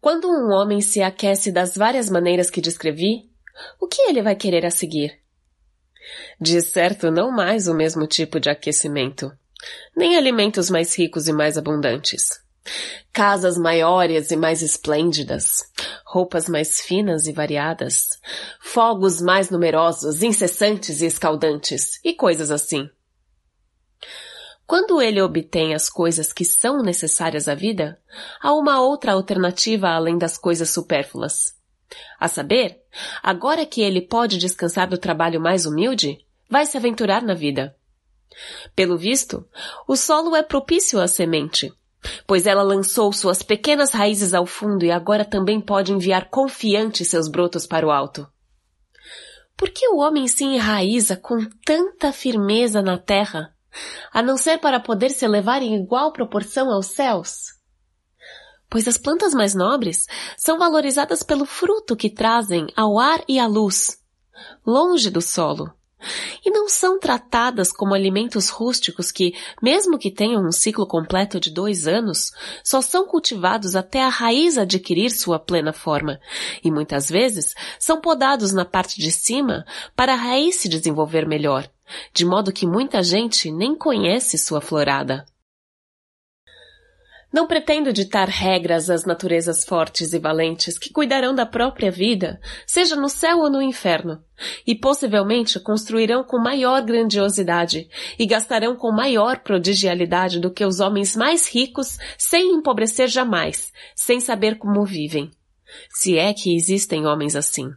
Quando um homem se aquece das várias maneiras que descrevi, o que ele vai querer a seguir? De certo, não mais o mesmo tipo de aquecimento, nem alimentos mais ricos e mais abundantes. Casas maiores e mais esplêndidas, roupas mais finas e variadas, fogos mais numerosos, incessantes e escaldantes, e coisas assim. Quando ele obtém as coisas que são necessárias à vida, há uma outra alternativa além das coisas supérfluas. A saber, agora que ele pode descansar do trabalho mais humilde, vai se aventurar na vida. Pelo visto, o solo é propício à semente, pois ela lançou suas pequenas raízes ao fundo e agora também pode enviar confiante seus brotos para o alto. Por que o homem se enraiza com tanta firmeza na terra? A não ser para poder se elevar em igual proporção aos céus? Pois as plantas mais nobres são valorizadas pelo fruto que trazem ao ar e à luz, longe do solo, e não são tratadas como alimentos rústicos que, mesmo que tenham um ciclo completo de dois anos, só são cultivados até a raiz adquirir sua plena forma, e muitas vezes são podados na parte de cima para a raiz se desenvolver melhor, de modo que muita gente nem conhece sua florada. Não pretendo ditar regras às naturezas fortes e valentes que cuidarão da própria vida, seja no céu ou no inferno, e possivelmente construirão com maior grandiosidade e gastarão com maior prodigialidade do que os homens mais ricos sem empobrecer jamais, sem saber como vivem. Se é que existem homens assim.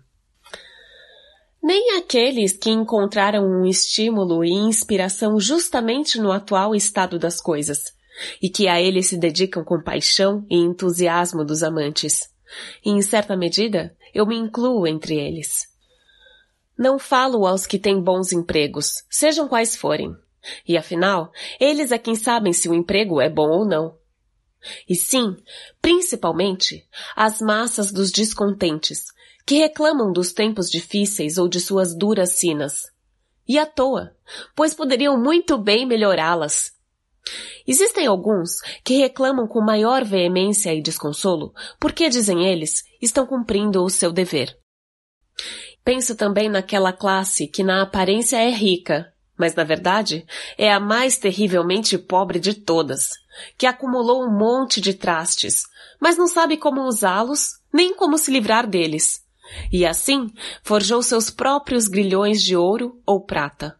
Nem aqueles que encontraram um estímulo e inspiração justamente no atual estado das coisas, e que a ele se dedicam com paixão e entusiasmo dos amantes. E em certa medida, eu me incluo entre eles. Não falo aos que têm bons empregos, sejam quais forem. E afinal, eles é quem sabem se o emprego é bom ou não. E sim, principalmente, as massas dos descontentes, que reclamam dos tempos difíceis ou de suas duras sinas. E à toa, pois poderiam muito bem melhorá-las. Existem alguns que reclamam com maior veemência e desconsolo porque, dizem eles, estão cumprindo o seu dever. Penso também naquela classe que na aparência é rica, mas na verdade é a mais terrivelmente pobre de todas, que acumulou um monte de trastes, mas não sabe como usá-los nem como se livrar deles. E assim forjou seus próprios grilhões de ouro ou prata.